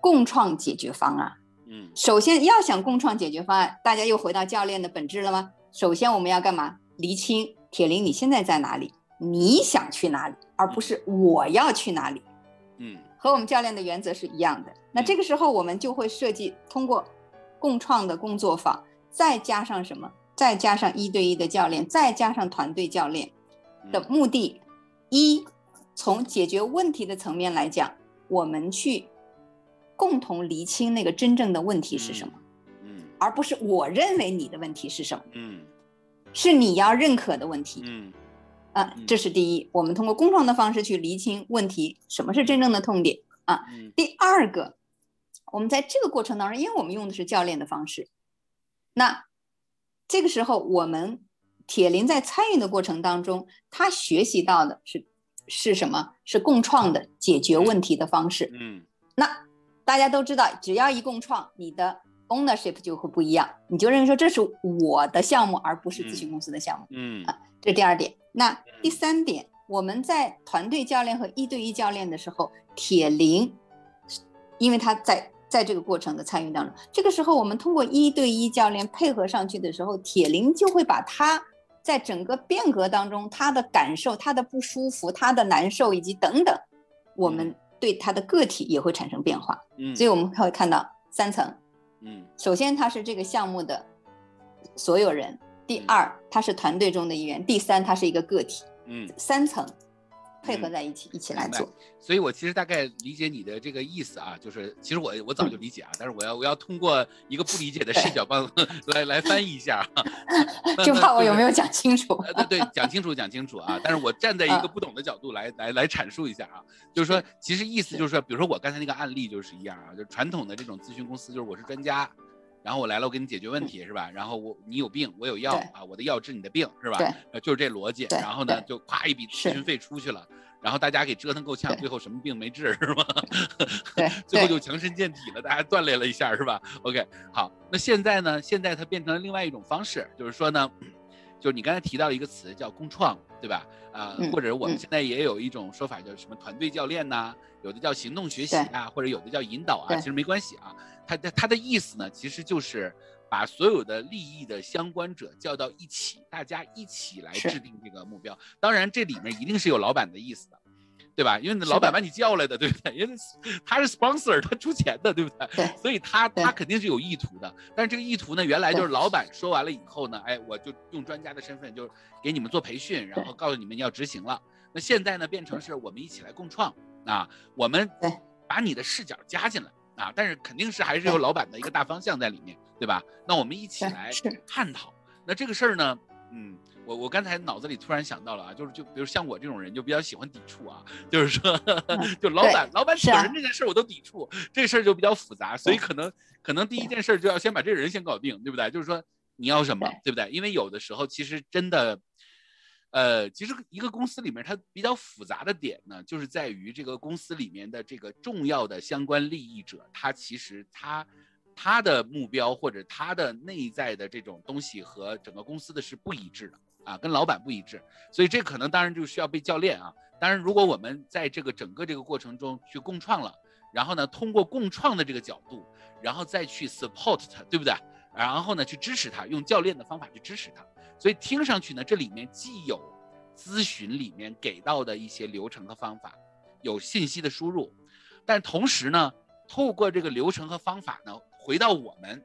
共创解决方案。嗯，首先要想共创解决方案，大家又回到教练的本质了吗？首先我们要干嘛？厘清铁林你现在在哪里，你想去哪里，而不是我要去哪里。嗯，和我们教练的原则是一样的。那这个时候我们就会设计通过共创的工作坊，再加上什么？再加上一对一的教练，再加上团队教练的目的，一从解决问题的层面来讲，我们去共同厘清那个真正的问题是什么，嗯，而不是我认为你的问题是什么，嗯，是你要认可的问题，嗯。啊，这是第一，我们通过共创的方式去厘清问题，什么是真正的痛点啊？第二个，我们在这个过程当中，因为我们用的是教练的方式，那这个时候我们铁林在参与的过程当中，他学习到的是是什么？是共创的解决问题的方式。嗯，那大家都知道，只要一共创，你的 ownership 就会不一样，你就认为说这是我的项目，而不是咨询公司的项目。嗯啊，这是第二点。那第三点，我们在团队教练和一对一教练的时候，铁林，因为他在在这个过程的参与当中，这个时候我们通过一对一教练配合上去的时候，铁林就会把他在整个变革当中他的感受、他的不舒服、他的难受以及等等，我们对他的个体也会产生变化。嗯，所以我们会看到三层。嗯，首先他是这个项目的所有人。第二，他是团队中的一员；第三，他是一个个体。嗯，三层配合在一起，一起来做。所以我其实大概理解你的这个意思啊，就是其实我我早就理解啊，但是我要我要通过一个不理解的视角帮 来来翻译一下，就怕我有没有讲清楚？对对，讲清楚讲清楚啊！但是我站在一个不懂的角度来来来阐述一下啊，就是说其实意思就是说，比如说我刚才那个案例就是一样啊，就传统的这种咨询公司，就是我是专家。然后我来了，我给你解决问题是吧？然后我你有病，我有药啊，我的药治你的病是吧？对，就是这逻辑。然后呢，就咵一笔咨询费出去了，然后大家给折腾够呛，最后什么病没治是吧？对，最后就强身健体了，大家锻炼了一下是吧？OK，好，那现在呢？现在它变成了另外一种方式，就是说呢，就是你刚才提到一个词叫共创，对吧？啊，或者我们现在也有一种说法叫什么团队教练呐，有的叫行动学习啊，或者有的叫引导啊，其实没关系啊。他的他的意思呢，其实就是把所有的利益的相关者叫到一起，大家一起来制定这个目标。当然，这里面一定是有老板的意思的，对吧？因为老板把你叫来的，对不对？因为 他是 sponsor，他出钱的，对不对？所以他他肯定是有意图的。但是这个意图呢，原来就是老板说完了以后呢，哎，我就用专家的身份，就给你们做培训，然后告诉你们要执行了。那现在呢，变成是我们一起来共创啊，我们把你的视角加进来。啊，但是肯定是还是有老板的一个大方向在里面，对吧？那我们一起来探讨。那这个事儿呢，嗯，我我刚才脑子里突然想到了啊，就是就比如像我这种人就比较喜欢抵触啊，就是说，就老板老板请人这件事儿我都抵触，这事儿就比较复杂，所以可能可能第一件事就要先把这个人先搞定，对不对？就是说你要什么，对不对？因为有的时候其实真的。呃，其实一个公司里面它比较复杂的点呢，就是在于这个公司里面的这个重要的相关利益者，他其实他他的目标或者他的内在的这种东西和整个公司的是不一致的啊，跟老板不一致，所以这可能当然就需要被教练啊。当然，如果我们在这个整个这个过程中去共创了，然后呢，通过共创的这个角度，然后再去 support 他，对不对？然后呢，去支持他，用教练的方法去支持他。所以听上去呢，这里面既有咨询里面给到的一些流程和方法，有信息的输入，但同时呢，透过这个流程和方法呢，回到我们，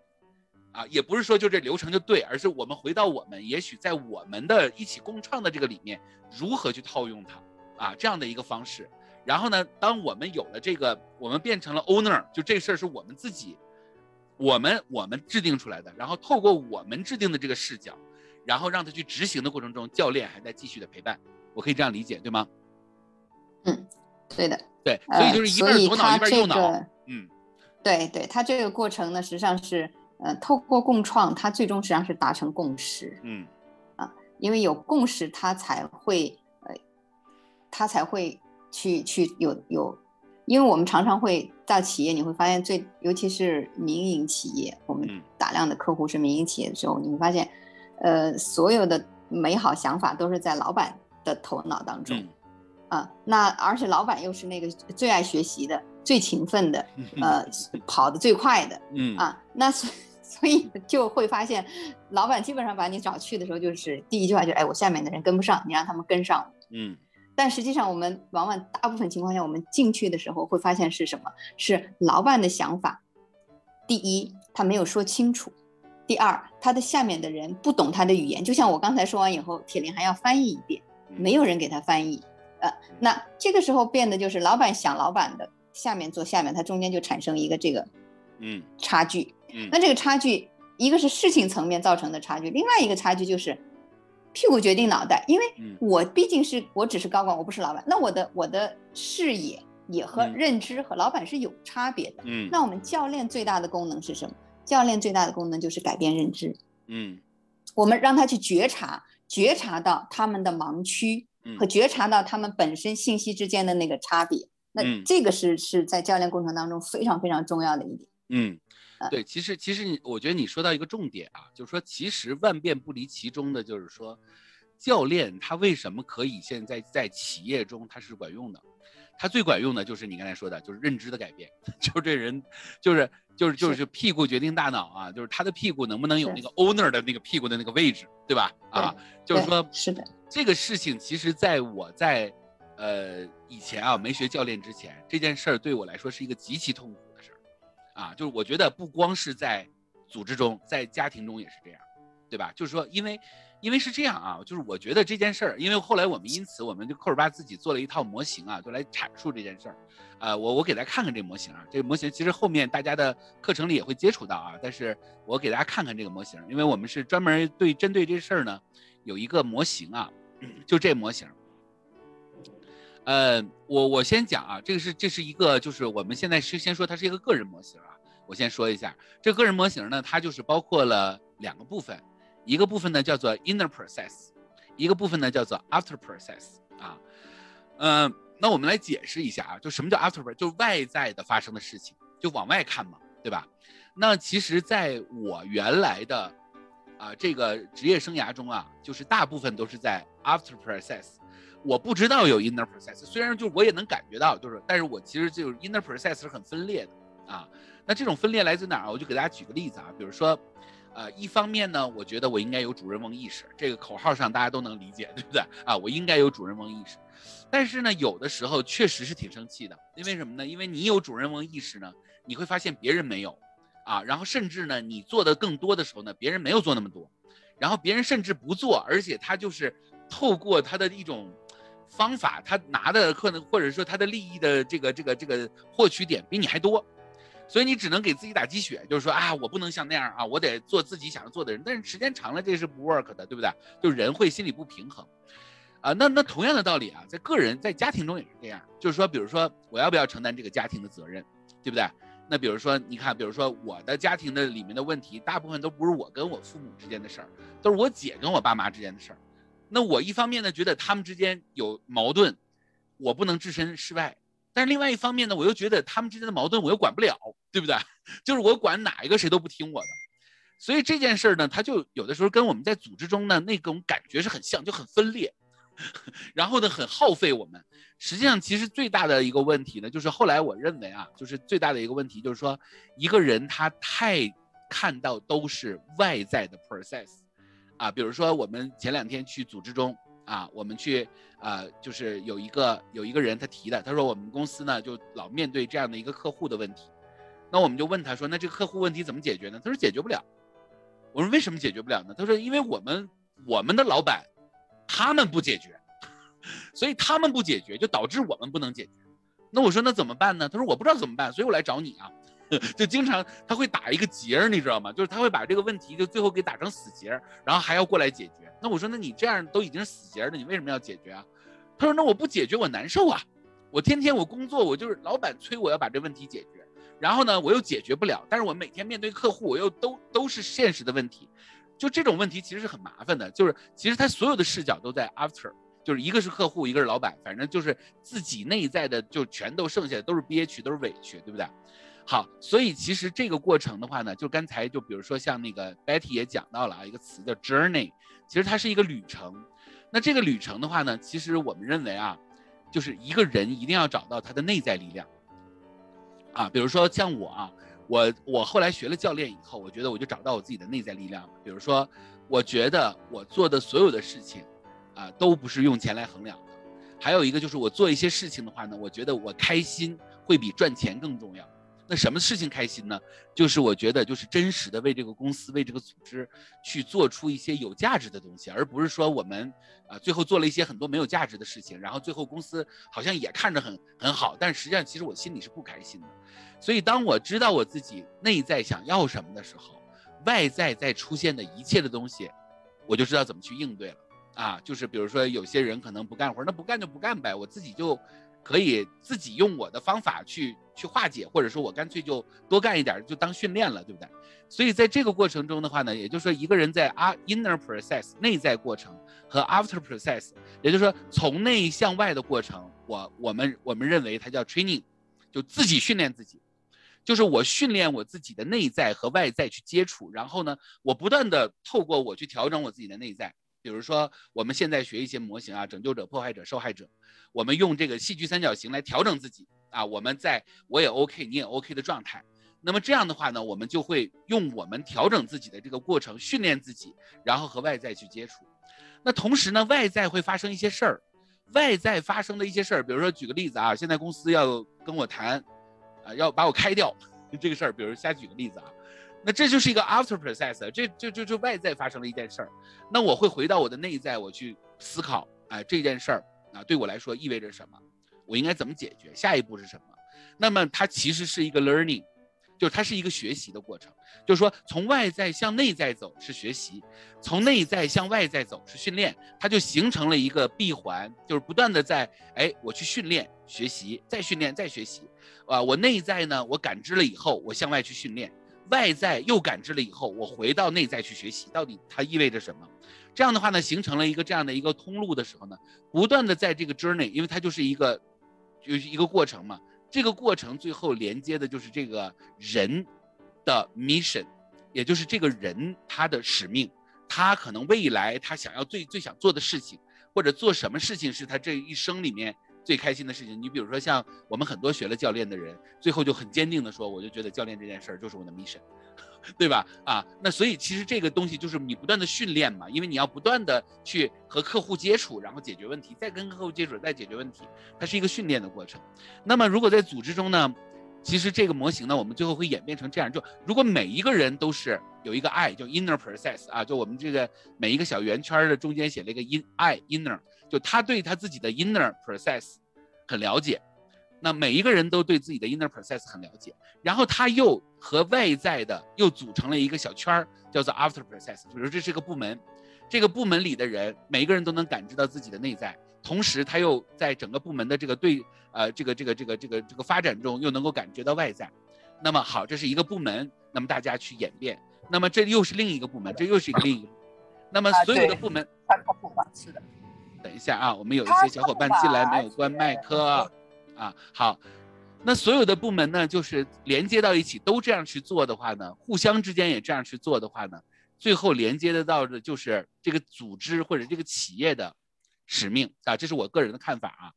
啊，也不是说就这流程就对，而是我们回到我们，也许在我们的一起共创的这个里面，如何去套用它，啊，这样的一个方式。然后呢，当我们有了这个，我们变成了 owner，就这事儿是我们自己我们我们制定出来的，然后透过我们制定的这个视角，然后让他去执行的过程中，教练还在继续的陪伴，我可以这样理解，对吗？嗯，对的，对，所以就是一边左脑一边右脑，嗯，对对，他这个过程呢，实际上是呃，透过共创，他最终实际上是达成共识，嗯，啊，因为有共识，他才会呃，他才会去去有有。因为我们常常会到企业，你会发现最，尤其是民营企业，我们大量的客户是民营企业的时候，你会发现，呃，所有的美好想法都是在老板的头脑当中，啊，那而且老板又是那个最爱学习的、最勤奋的，呃，跑得最快的，嗯啊，那所 所以就会发现，老板基本上把你找去的时候，就是第一句话就是，哎，我下面的人跟不上，你让他们跟上，嗯。但实际上，我们往往大部分情况下，我们进去的时候会发现是什么？是老板的想法。第一，他没有说清楚；第二，他的下面的人不懂他的语言。就像我刚才说完以后，铁林还要翻译一遍，没有人给他翻译。呃，那这个时候变的就是老板想老板的，下面做下面，它中间就产生一个这个，嗯，差距。嗯那这个差距，一个是事情层面造成的差距，另外一个差距就是。屁股决定脑袋，因为我毕竟是我只是高管，我不是老板。那我的我的视野也和认知和老板是有差别的。嗯，那我们教练最大的功能是什么？教练最大的功能就是改变认知。嗯，我们让他去觉察，觉察到他们的盲区和觉察到他们本身信息之间的那个差别。那这个是是在教练过程当中非常非常重要的一点。嗯。对，其实其实你，我觉得你说到一个重点啊，就是说，其实万变不离其中的，就是说，教练他为什么可以现在在企业中他是管用的？他最管用的就是你刚才说的，就是认知的改变，就是这人，就是就是就是屁股决定大脑啊，就是他的屁股能不能有那个 owner 的那个屁股的那个位置，对吧？啊，就是说，是的，这个事情其实在我在呃以前啊没学教练之前，这件事儿对我来说是一个极其痛苦的事儿。啊，就是我觉得不光是在组织中，在家庭中也是这样，对吧？就是说，因为，因为是这样啊，就是我觉得这件事儿，因为后来我们因此我们就扣尔巴自己做了一套模型啊，就来阐述这件事儿。呃，我我给大家看看这模型啊，这个模型其实后面大家的课程里也会接触到啊，但是我给大家看看这个模型，因为我们是专门对针对这事儿呢有一个模型啊，就这模型。呃，我我先讲啊，这个是这是一个，就是我们现在是先说它是一个个人模型啊。我先说一下，这个个人模型呢，它就是包括了两个部分，一个部分呢叫做 inner process，一个部分呢叫做 after process 啊。嗯，那我们来解释一下啊，就什么叫 after 就是外在的发生的事情，就往外看嘛，对吧？那其实在我原来的啊这个职业生涯中啊，就是大部分都是在 after process。我不知道有 inner process，虽然就我也能感觉到，就是，但是我其实就是 inner process 是很分裂的啊。那这种分裂来自哪儿？我就给大家举个例子啊，比如说，呃，一方面呢，我觉得我应该有主人翁意识，这个口号上大家都能理解，对不对啊？我应该有主人翁意识。但是呢，有的时候确实是挺生气的，因为什么呢？因为你有主人翁意识呢，你会发现别人没有啊，然后甚至呢，你做的更多的时候呢，别人没有做那么多，然后别人甚至不做，而且他就是透过他的一种。方法，他拿的可能，或者说他的利益的这个这个这个获取点比你还多，所以你只能给自己打鸡血，就是说啊，我不能像那样啊，我得做自己想要做的人。但是时间长了，这是不 work 的，对不对？就人会心里不平衡，啊，那那同样的道理啊，在个人在家庭中也是这样，就是说，比如说我要不要承担这个家庭的责任，对不对？那比如说你看，比如说我的家庭的里面的问题，大部分都不是我跟我父母之间的事儿，都是我姐跟我爸妈之间的事儿。那我一方面呢，觉得他们之间有矛盾，我不能置身事外；但是另外一方面呢，我又觉得他们之间的矛盾我又管不了，对不对？就是我管哪一个谁都不听我的，所以这件事儿呢，它就有的时候跟我们在组织中呢那种感觉是很像，就很分裂，然后呢很耗费我们。实际上，其实最大的一个问题呢，就是后来我认为啊，就是最大的一个问题就是说，一个人他太看到都是外在的 process。啊，比如说我们前两天去组织中啊，我们去啊，就是有一个有一个人他提的，他说我们公司呢就老面对这样的一个客户的问题，那我们就问他说，那这个客户问题怎么解决呢？他说解决不了。我说为什么解决不了呢？他说因为我们我们的老板他们不解决，所以他们不解决就导致我们不能解决。那我说那怎么办呢？他说我不知道怎么办，所以我来找你啊。就经常他会打一个结儿，你知道吗？就是他会把这个问题就最后给打成死结儿，然后还要过来解决。那我说，那你这样都已经死结了，你为什么要解决啊？他说，那我不解决我难受啊，我天天我工作我就是老板催我要把这问题解决，然后呢我又解决不了，但是我每天面对客户我又都都是现实的问题，就这种问题其实是很麻烦的，就是其实他所有的视角都在 after。就是一个是客户，一个是老板，反正就是自己内在的就全都剩下的都是憋屈，都是委屈，对不对？好，所以其实这个过程的话呢，就刚才就比如说像那个 Betty 也讲到了啊，一个词叫 journey，其实它是一个旅程。那这个旅程的话呢，其实我们认为啊，就是一个人一定要找到他的内在力量啊。比如说像我啊，我我后来学了教练以后，我觉得我就找到我自己的内在力量。比如说，我觉得我做的所有的事情。啊，都不是用钱来衡量的。还有一个就是我做一些事情的话呢，我觉得我开心会比赚钱更重要。那什么事情开心呢？就是我觉得就是真实的为这个公司、为这个组织去做出一些有价值的东西，而不是说我们啊最后做了一些很多没有价值的事情，然后最后公司好像也看着很很好，但实际上其实我心里是不开心的。所以当我知道我自己内在想要什么的时候，外在在出现的一切的东西，我就知道怎么去应对了。啊，就是比如说有些人可能不干活，那不干就不干呗，我自己就可以自己用我的方法去去化解，或者说我干脆就多干一点，就当训练了，对不对？所以在这个过程中的话呢，也就是说一个人在啊 inner process 内在过程和 after process，也就是说从内向外的过程，我我们我们认为它叫 training，就自己训练自己，就是我训练我自己的内在和外在去接触，然后呢，我不断的透过我去调整我自己的内在。比如说，我们现在学一些模型啊，拯救者、破坏者、受害者，我们用这个戏剧三角形来调整自己啊。我们在我也 OK，你也 OK 的状态。那么这样的话呢，我们就会用我们调整自己的这个过程训练自己，然后和外在去接触。那同时呢，外在会发生一些事儿，外在发生的一些事儿，比如说举个例子啊，现在公司要跟我谈，啊，要把我开掉 这个事儿，比如瞎举个例子啊。那这就是一个 after process，这就就就外在发生了一件事儿，那我会回到我的内在，我去思考，哎，这件事儿啊，对我来说意味着什么？我应该怎么解决？下一步是什么？那么它其实是一个 learning，就是它是一个学习的过程，就是说从外在向内在走是学习，从内在向外在走是训练，它就形成了一个闭环，就是不断的在，哎，我去训练、学习，再训练、再学习，啊，我内在呢，我感知了以后，我向外去训练。外在又感知了以后，我回到内在去学习，到底它意味着什么？这样的话呢，形成了一个这样的一个通路的时候呢，不断的在这个 journey，因为它就是一个，就是一个过程嘛。这个过程最后连接的就是这个人的 mission，也就是这个人他的使命，他可能未来他想要最最想做的事情，或者做什么事情是他这一生里面。最开心的事情，你比如说像我们很多学了教练的人，最后就很坚定的说，我就觉得教练这件事儿就是我的 mission，对吧？啊，那所以其实这个东西就是你不断的训练嘛，因为你要不断的去和客户接触，然后解决问题，再跟客户接触，再解决问题，它是一个训练的过程。那么如果在组织中呢，其实这个模型呢，我们最后会演变成这样：就如果每一个人都是有一个爱，叫 inner process 啊，就我们这个每一个小圆圈的中间写了一个 in I inner。就他对他自己的 inner process 很了解，那每一个人都对自己的 inner process 很了解，然后他又和外在的又组成了一个小圈儿，叫做 after process。比如这是个部门，这个部门里的人每一个人都能感知到自己的内在，同时他又在整个部门的这个对呃这个这个这个这个这个发展中又能够感觉到外在。那么好，这是一个部门，那么大家去演变，那么这又是另一个部门，这又是一个另一个，那么所有的部门，是的。等一下啊，我们有一些小伙伴进来没有关麦克，啊，好，那所有的部门呢，就是连接到一起都这样去做的话呢，互相之间也这样去做的话呢，最后连接得到的就是这个组织或者这个企业的使命啊，这是我个人的看法啊，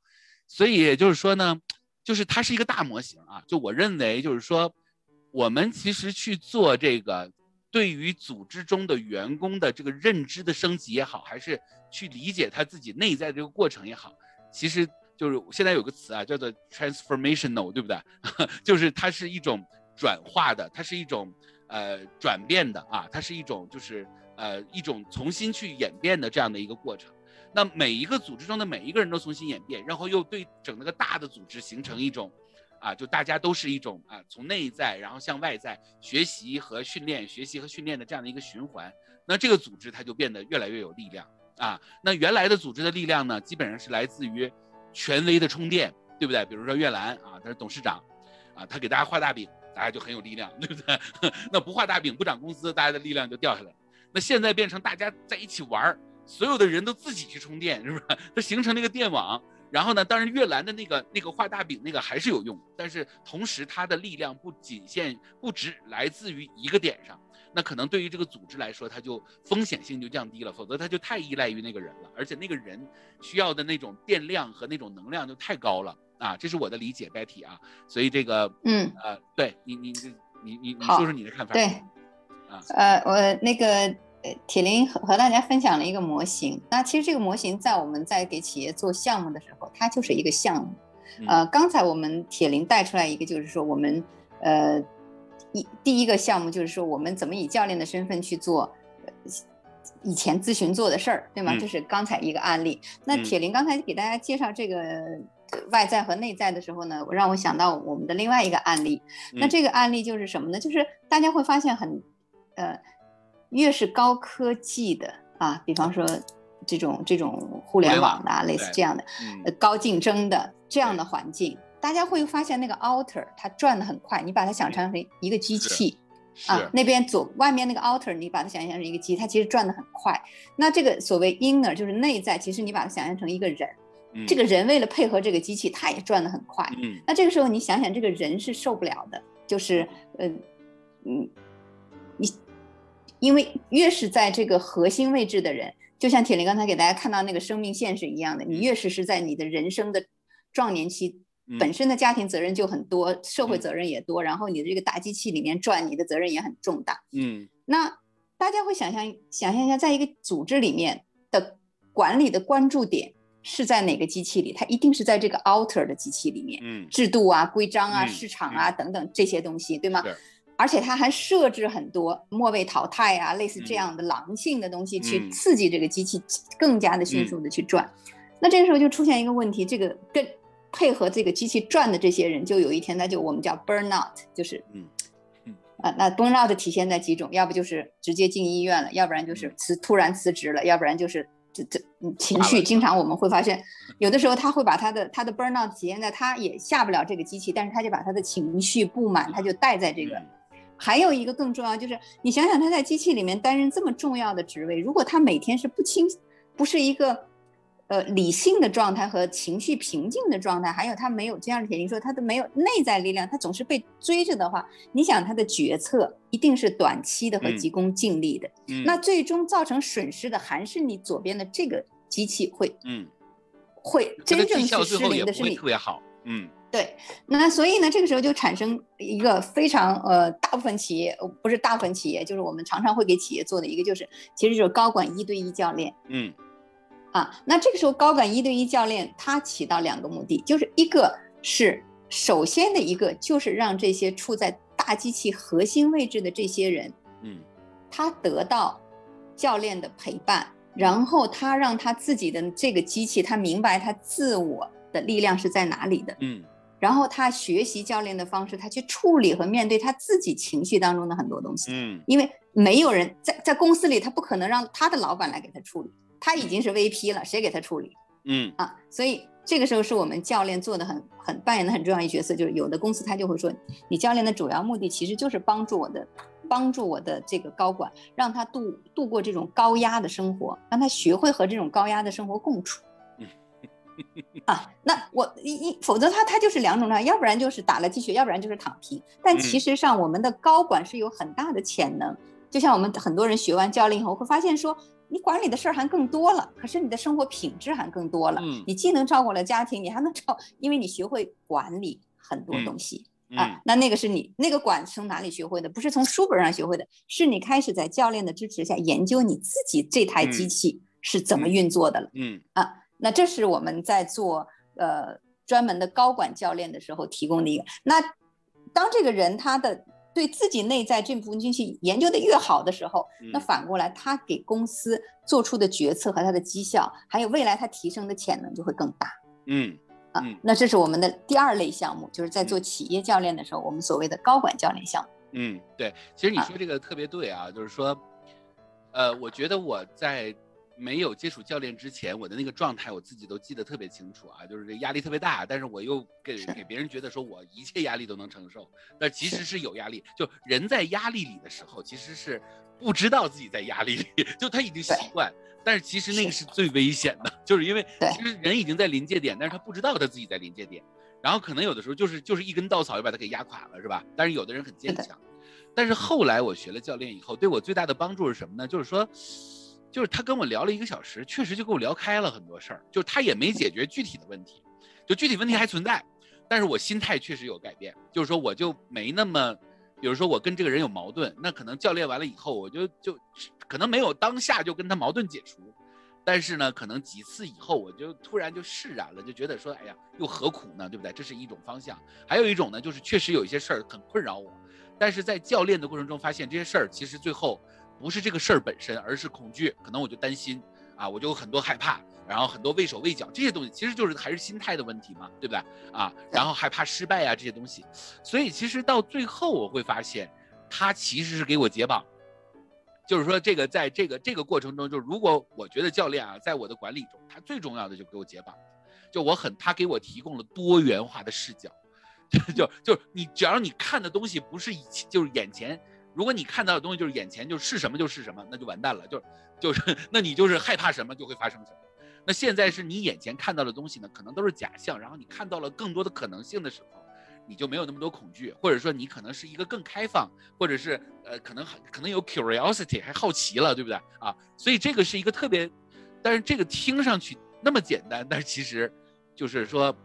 所以也就是说呢，就是它是一个大模型啊，就我认为就是说，我们其实去做这个。对于组织中的员工的这个认知的升级也好，还是去理解他自己内在这个过程也好，其实就是现在有个词啊，叫做 transformational，对不对？就是它是一种转化的，它是一种呃转变的啊，它是一种就是呃一种重新去演变的这样的一个过程。那每一个组织中的每一个人都重新演变，然后又对整个大的组织形成一种啊，就大家都是一种啊，从内在然后向外在学习和训练，学习和训练的这样的一个循环。那这个组织它就变得越来越有力量啊。那原来的组织的力量呢，基本上是来自于权威的充电，对不对？比如说月兰啊，他是董事长，啊，他给大家画大饼，大家就很有力量，对不对？那不画大饼不涨工资，大家的力量就掉下来。那现在变成大家在一起玩儿，所有的人都自己去充电，是不是？它形成那个电网。然后呢？当然，月兰的那个那个画大饼那个还是有用，但是同时它的力量不仅限不只来自于一个点上，那可能对于这个组织来说，它就风险性就降低了，否则它就太依赖于那个人了，而且那个人需要的那种电量和那种能量就太高了啊！这是我的理解，Betty 啊，所以这个嗯呃，对你你你你你你说说你的看法？对，啊呃我那个。铁林和和大家分享了一个模型，那其实这个模型在我们在给企业做项目的时候，它就是一个项目。呃，刚才我们铁林带出来一个，就是说我们呃一第一个项目就是说我们怎么以教练的身份去做以前咨询做的事儿，对吗？这是刚才一个案例。那铁林刚才给大家介绍这个外在和内在的时候呢，我让我想到我们的另外一个案例。那这个案例就是什么呢？就是大家会发现很呃。越是高科技的啊，比方说这种这种互联网的类似这样的，呃，高竞争的这样的环境，大家会发现那个 outer 它转的很快，你把它想成一个机器啊，那边左外面那个 outer 你把它想象成一个机，它其实转的很快。那这个所谓 inner 就是内在，其实你把它想象成一个人，这个人为了配合这个机器，他也转的很快。嗯，那这个时候你想想，这个人是受不了的，就是呃，嗯，你。因为越是在这个核心位置的人，就像铁林刚才给大家看到那个生命线是一样的，你越是是在你的人生的壮年期，本身的家庭责任就很多，社会责任也多，然后你的这个大机器里面转，你的责任也很重大。嗯，那大家会想象想象一下，在一个组织里面的管理的关注点是在哪个机器里？它一定是在这个 outer 的机器里面，嗯，制度啊、规章啊、市场啊等等这些东西，对吗？而且它还设置很多末位淘汰啊，类似这样的狼性的东西，去刺激这个机器更加的迅速的去转。那这个时候就出现一个问题，这个跟配合这个机器转的这些人，就有一天他就我们叫 burn out，就是嗯嗯啊，那 burn out 体现在几种，要不就是直接进医院了，要不然就是辞突然辞职了，要不然就是这这情绪。经常我们会发现，有的时候他会把他的他的 burn out 体现在他也下不了这个机器，但是他就把他的情绪不满，他就带在这个。还有一个更重要，就是你想想他在机器里面担任这么重要的职位，如果他每天是不清，不是一个，呃理性的状态和情绪平静的状态，还有他没有这样的铁定说他都没有内在力量，他总是被追着的话，你想他的决策一定是短期的和急功近利的，那最终造成损失的还是你左边的这个机器会，嗯，会真正去失灵的是你，特别好，嗯。对，那所以呢，这个时候就产生一个非常呃，大部分企业不是大部分企业，就是我们常常会给企业做的一个，就是其实就是高管一对一教练。嗯，啊，那这个时候高管一对一教练，它起到两个目的，就是一个是首先的一个就是让这些处在大机器核心位置的这些人，嗯，他得到教练的陪伴，然后他让他自己的这个机器，他明白他自我的力量是在哪里的。嗯。然后他学习教练的方式，他去处理和面对他自己情绪当中的很多东西。嗯，因为没有人在在公司里，他不可能让他的老板来给他处理，他已经是 VP 了，谁给他处理？嗯啊，所以这个时候是我们教练做的很很扮演的很重要一角色，就是有的公司他就会说，你教练的主要目的其实就是帮助我的，帮助我的这个高管，让他度度过这种高压的生活，让他学会和这种高压的生活共处。啊，那我一一，否则他他就是两种状态，要不然就是打了鸡血，要不然就是躺平。但其实上，我们的高管是有很大的潜能。就像我们很多人学完教练以后，会发现说，你管理的事儿还更多了，可是你的生活品质还更多了。嗯，你既能照顾了家庭，你还能照，因为你学会管理很多东西啊。那那个是你那个管从哪里学会的？不是从书本上学会的，是你开始在教练的支持下研究你自己这台机器是怎么运作的了。嗯啊。那这是我们在做呃专门的高管教练的时候提供的一个。那当这个人他的对自己内在这部分东西研究的越好的时候，那反过来他给公司做出的决策和他的绩效，还有未来他提升的潜能就会更大。嗯。啊。那这是我们的第二类项目，就是在做企业教练的时候，我们所谓的高管教练项目。嗯，对，其实你说这个特别对啊，就是说，呃，我觉得我在。没有接触教练之前，我的那个状态我自己都记得特别清楚啊，就是这压力特别大，但是我又给给别人觉得说我一切压力都能承受，但其实是有压力。就人在压力里的时候，其实是不知道自己在压力里，就他已经习惯，但是其实那个是最危险的，就是因为其实人已经在临界点，但是他不知道他自己在临界点，然后可能有的时候就是就是一根稻草就把他给压垮了，是吧？但是有的人很坚强，但是后来我学了教练以后，对我最大的帮助是什么呢？就是说。就是他跟我聊了一个小时，确实就跟我聊开了很多事儿。就他也没解决具体的问题，就具体问题还存在，但是我心态确实有改变。就是说我就没那么，比如说我跟这个人有矛盾，那可能教练完了以后，我就就可能没有当下就跟他矛盾解除，但是呢，可能几次以后，我就突然就释然了，就觉得说，哎呀，又何苦呢？对不对？这是一种方向。还有一种呢，就是确实有一些事儿很困扰我，但是在教练的过程中发现这些事儿其实最后。不是这个事儿本身，而是恐惧。可能我就担心啊，我就有很多害怕，然后很多畏手畏脚，这些东西其实就是还是心态的问题嘛，对不对啊？然后害怕失败啊这些东西，所以其实到最后我会发现，他其实是给我解绑，就是说这个在这个这个过程中，就如果我觉得教练啊，在我的管理中，他最重要的就给我解绑，就我很他给我提供了多元化的视角，就就你只要你看的东西不是以就是眼前。如果你看到的东西就是眼前就是什么就是什么，那就完蛋了，就就是那你就是害怕什么就会发生什么。那现在是你眼前看到的东西呢，可能都是假象，然后你看到了更多的可能性的时候，你就没有那么多恐惧，或者说你可能是一个更开放，或者是呃可能可能有 curiosity 还好奇了，对不对啊？所以这个是一个特别，但是这个听上去那么简单，但是其实就是说。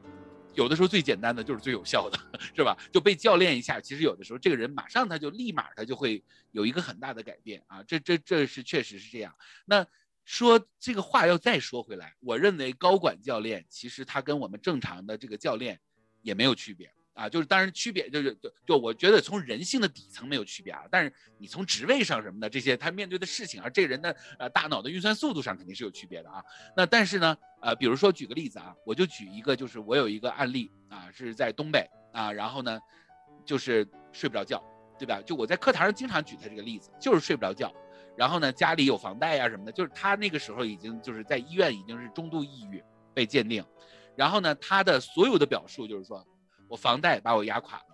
有的时候最简单的就是最有效的，是吧？就被教练一下，其实有的时候这个人马上他就立马他就会有一个很大的改变啊！这这这是确实是这样。那说这个话要再说回来，我认为高管教练其实他跟我们正常的这个教练也没有区别。啊，就是当然区别就是就就我觉得从人性的底层没有区别啊，但是你从职位上什么的这些他面对的事情啊，这个人的呃大脑的运算速度上肯定是有区别的啊。那但是呢，呃，比如说举个例子啊，我就举一个，就是我有一个案例啊，是在东北啊，然后呢，就是睡不着觉，对吧？就我在课堂上经常举他这个例子，就是睡不着觉，然后呢家里有房贷呀什么的，就是他那个时候已经就是在医院已经是中度抑郁被鉴定，然后呢他的所有的表述就是说。我房贷把我压垮了，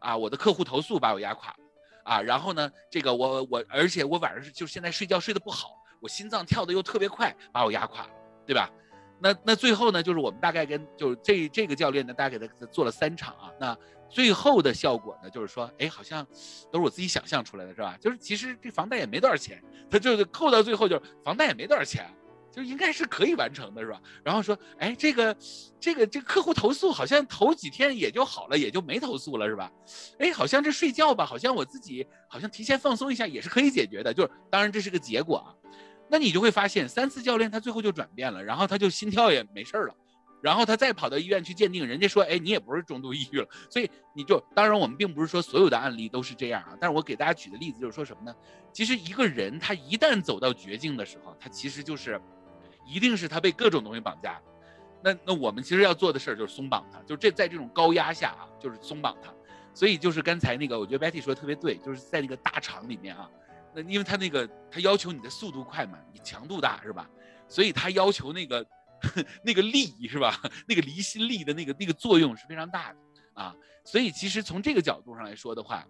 啊，我的客户投诉把我压垮了，啊，然后呢，这个我我，而且我晚上是就现在睡觉睡得不好，我心脏跳的又特别快，把我压垮了，对吧？那那最后呢，就是我们大概跟就是这这个教练呢，大概给他做了三场啊，那最后的效果呢，就是说，哎，好像都是我自己想象出来的，是吧？就是其实这房贷也没多少钱，他就是扣到最后就是房贷也没多少钱。就应该是可以完成的，是吧？然后说，哎，这个，这个，这个客户投诉好像头几天也就好了，也就没投诉了，是吧？哎，好像这睡觉吧，好像我自己好像提前放松一下也是可以解决的。就是当然这是个结果啊，那你就会发现三次教练他最后就转变了，然后他就心跳也没事儿了，然后他再跑到医院去鉴定，人家说，哎，你也不是中度抑郁了。所以你就当然我们并不是说所有的案例都是这样啊，但是我给大家举的例子就是说什么呢？其实一个人他一旦走到绝境的时候，他其实就是。一定是他被各种东西绑架，那那我们其实要做的事儿就是松绑他，就这在这种高压下啊，就是松绑他。所以就是刚才那个，我觉得 Betty 说的特别对，就是在那个大厂里面啊，那因为他那个他要求你的速度快嘛，你强度大是吧？所以他要求那个 那个力是吧？那个离心力的那个那个作用是非常大的啊。所以其实从这个角度上来说的话，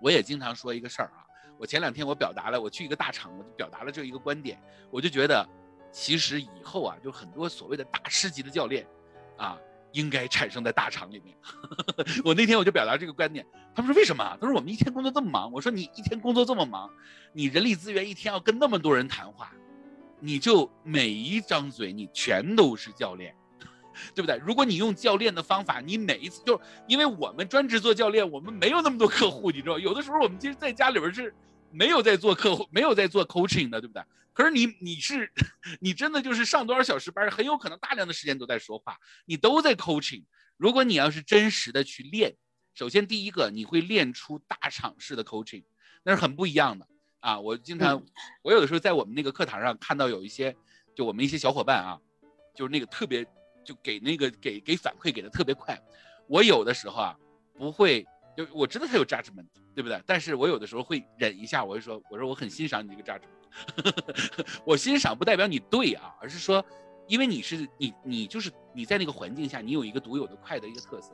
我也经常说一个事儿啊。我前两天我表达了，我去一个大厂，我就表达了这一个观点，我就觉得。其实以后啊，就很多所谓的大师级的教练，啊，应该产生在大厂里面。我那天我就表达这个观点，他们说为什么？他说我们一天工作这么忙。我说你一天工作这么忙，你人力资源一天要跟那么多人谈话，你就每一张嘴你全都是教练，对不对？如果你用教练的方法，你每一次就因为我们专职做教练，我们没有那么多客户，你知道，有的时候我们其实在家里边是。没有在做客户，没有在做 coaching 的，对不对？可是你你是，你真的就是上多少小时班，很有可能大量的时间都在说话，你都在 coaching。如果你要是真实的去练，首先第一个你会练出大场式的 coaching，那是很不一样的啊。我经常，我有的时候在我们那个课堂上看到有一些，就我们一些小伙伴啊，就是那个特别就给那个给给反馈给的特别快。我有的时候啊不会，就我知道他有 judgment，对不对？但是我有的时候会忍一下，我就说，我说我很欣赏你这个 judgment，我欣赏不代表你对啊，而是说，因为你是你你就是你在那个环境下，你有一个独有的快的一个特色。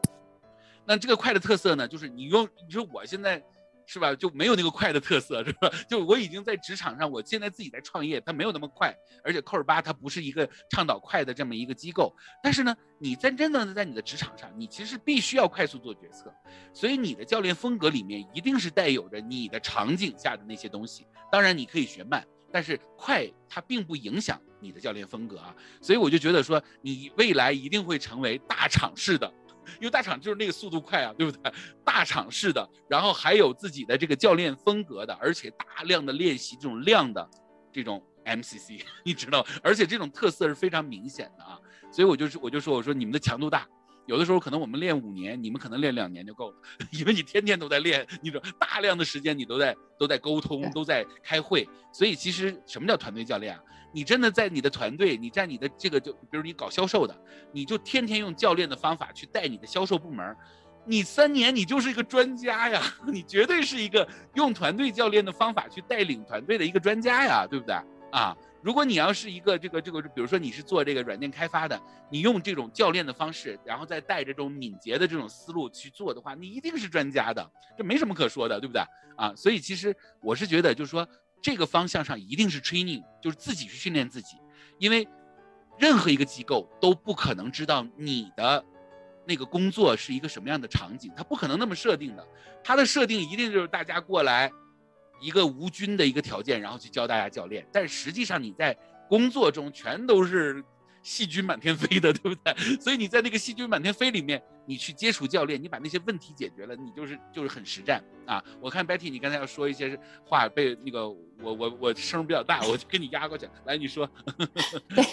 那这个快的特色呢，就是你用你说我现在。是吧？就没有那个快的特色，是吧？就我已经在职场上，我现在自己在创业，它没有那么快。而且扣尔巴它不是一个倡导快的这么一个机构。但是呢，你在真正的在你的职场上，你其实必须要快速做决策。所以你的教练风格里面一定是带有着你的场景下的那些东西。当然你可以学慢，但是快它并不影响你的教练风格啊。所以我就觉得说，你未来一定会成为大厂式的。因为大厂就是那个速度快啊，对不对？大厂式的，然后还有自己的这个教练风格的，而且大量的练习这种量的这种 MCC，你知道，而且这种特色是非常明显的啊。所以我就是我就说我说你们的强度大，有的时候可能我们练五年，你们可能练两年就够了，因为你天天都在练，你说大量的时间你都在都在沟通，都在开会。所以其实什么叫团队教练啊？你真的在你的团队，你在你的这个就，比如你搞销售的，你就天天用教练的方法去带你的销售部门，你三年你就是一个专家呀，你绝对是一个用团队教练的方法去带领团队的一个专家呀，对不对啊？如果你要是一个这个这个，比如说你是做这个软件开发的，你用这种教练的方式，然后再带着这种敏捷的这种思路去做的话，你一定是专家的，这没什么可说的，对不对啊？所以其实我是觉得，就是说。这个方向上一定是 training，就是自己去训练自己，因为任何一个机构都不可能知道你的那个工作是一个什么样的场景，它不可能那么设定的，它的设定一定就是大家过来一个无菌的一个条件，然后去教大家教练，但实际上你在工作中全都是。细菌满天飞的，对不对？所以你在那个细菌满天飞里面，你去接触教练，你把那些问题解决了，你就是就是很实战啊！我看 Betty，你刚才要说一些话，被那个我我我声比较大，我就跟你压过去。来，你说。对，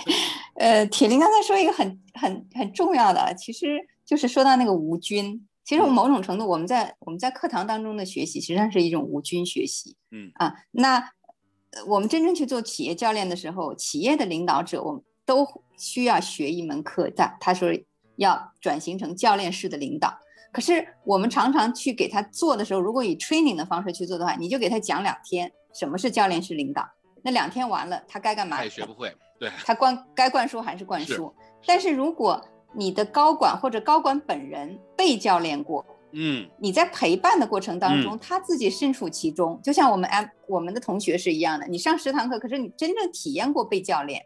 呃，铁林刚才说一个很很很重要的，其实就是说到那个无菌。其实我某种程度，我们在我们在课堂当中的学习，实际上是一种无菌学习。嗯啊，那我们真正去做企业教练的时候，企业的领导者，我们。都需要学一门课，在他说要转型成教练式的领导。可是我们常常去给他做的时候，如果以 training 的方式去做的话，你就给他讲两天什么是教练式领导，那两天完了他该干嘛？他也学不会。对，他灌该灌输还是灌输。但是如果你的高管或者高管本人被教练过，嗯，你在陪伴的过程当中，他自己身处其中，就像我们 M 我们的同学是一样的，你上十堂课，可是你真正体验过被教练。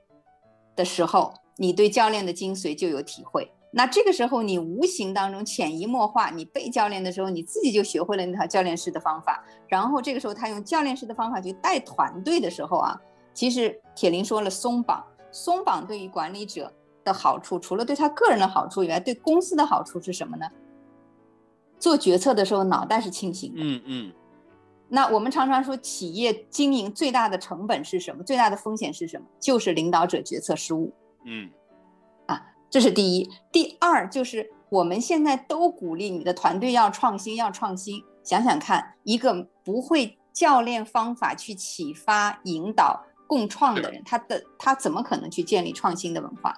的时候，你对教练的精髓就有体会。那这个时候，你无形当中潜移默化，你被教练的时候，你自己就学会了那套教练式的方法。然后这个时候，他用教练式的方法去带团队的时候啊，其实铁林说了，松绑，松绑对于管理者的好处，除了对他个人的好处以外，对公司的好处是什么呢？做决策的时候，脑袋是清醒的。嗯嗯。那我们常常说，企业经营最大的成本是什么？最大的风险是什么？就是领导者决策失误。嗯，啊，这是第一。第二就是我们现在都鼓励你的团队要创新，要创新。想想看，一个不会教练方法去启发、引导、共创的人，他的他怎么可能去建立创新的文化？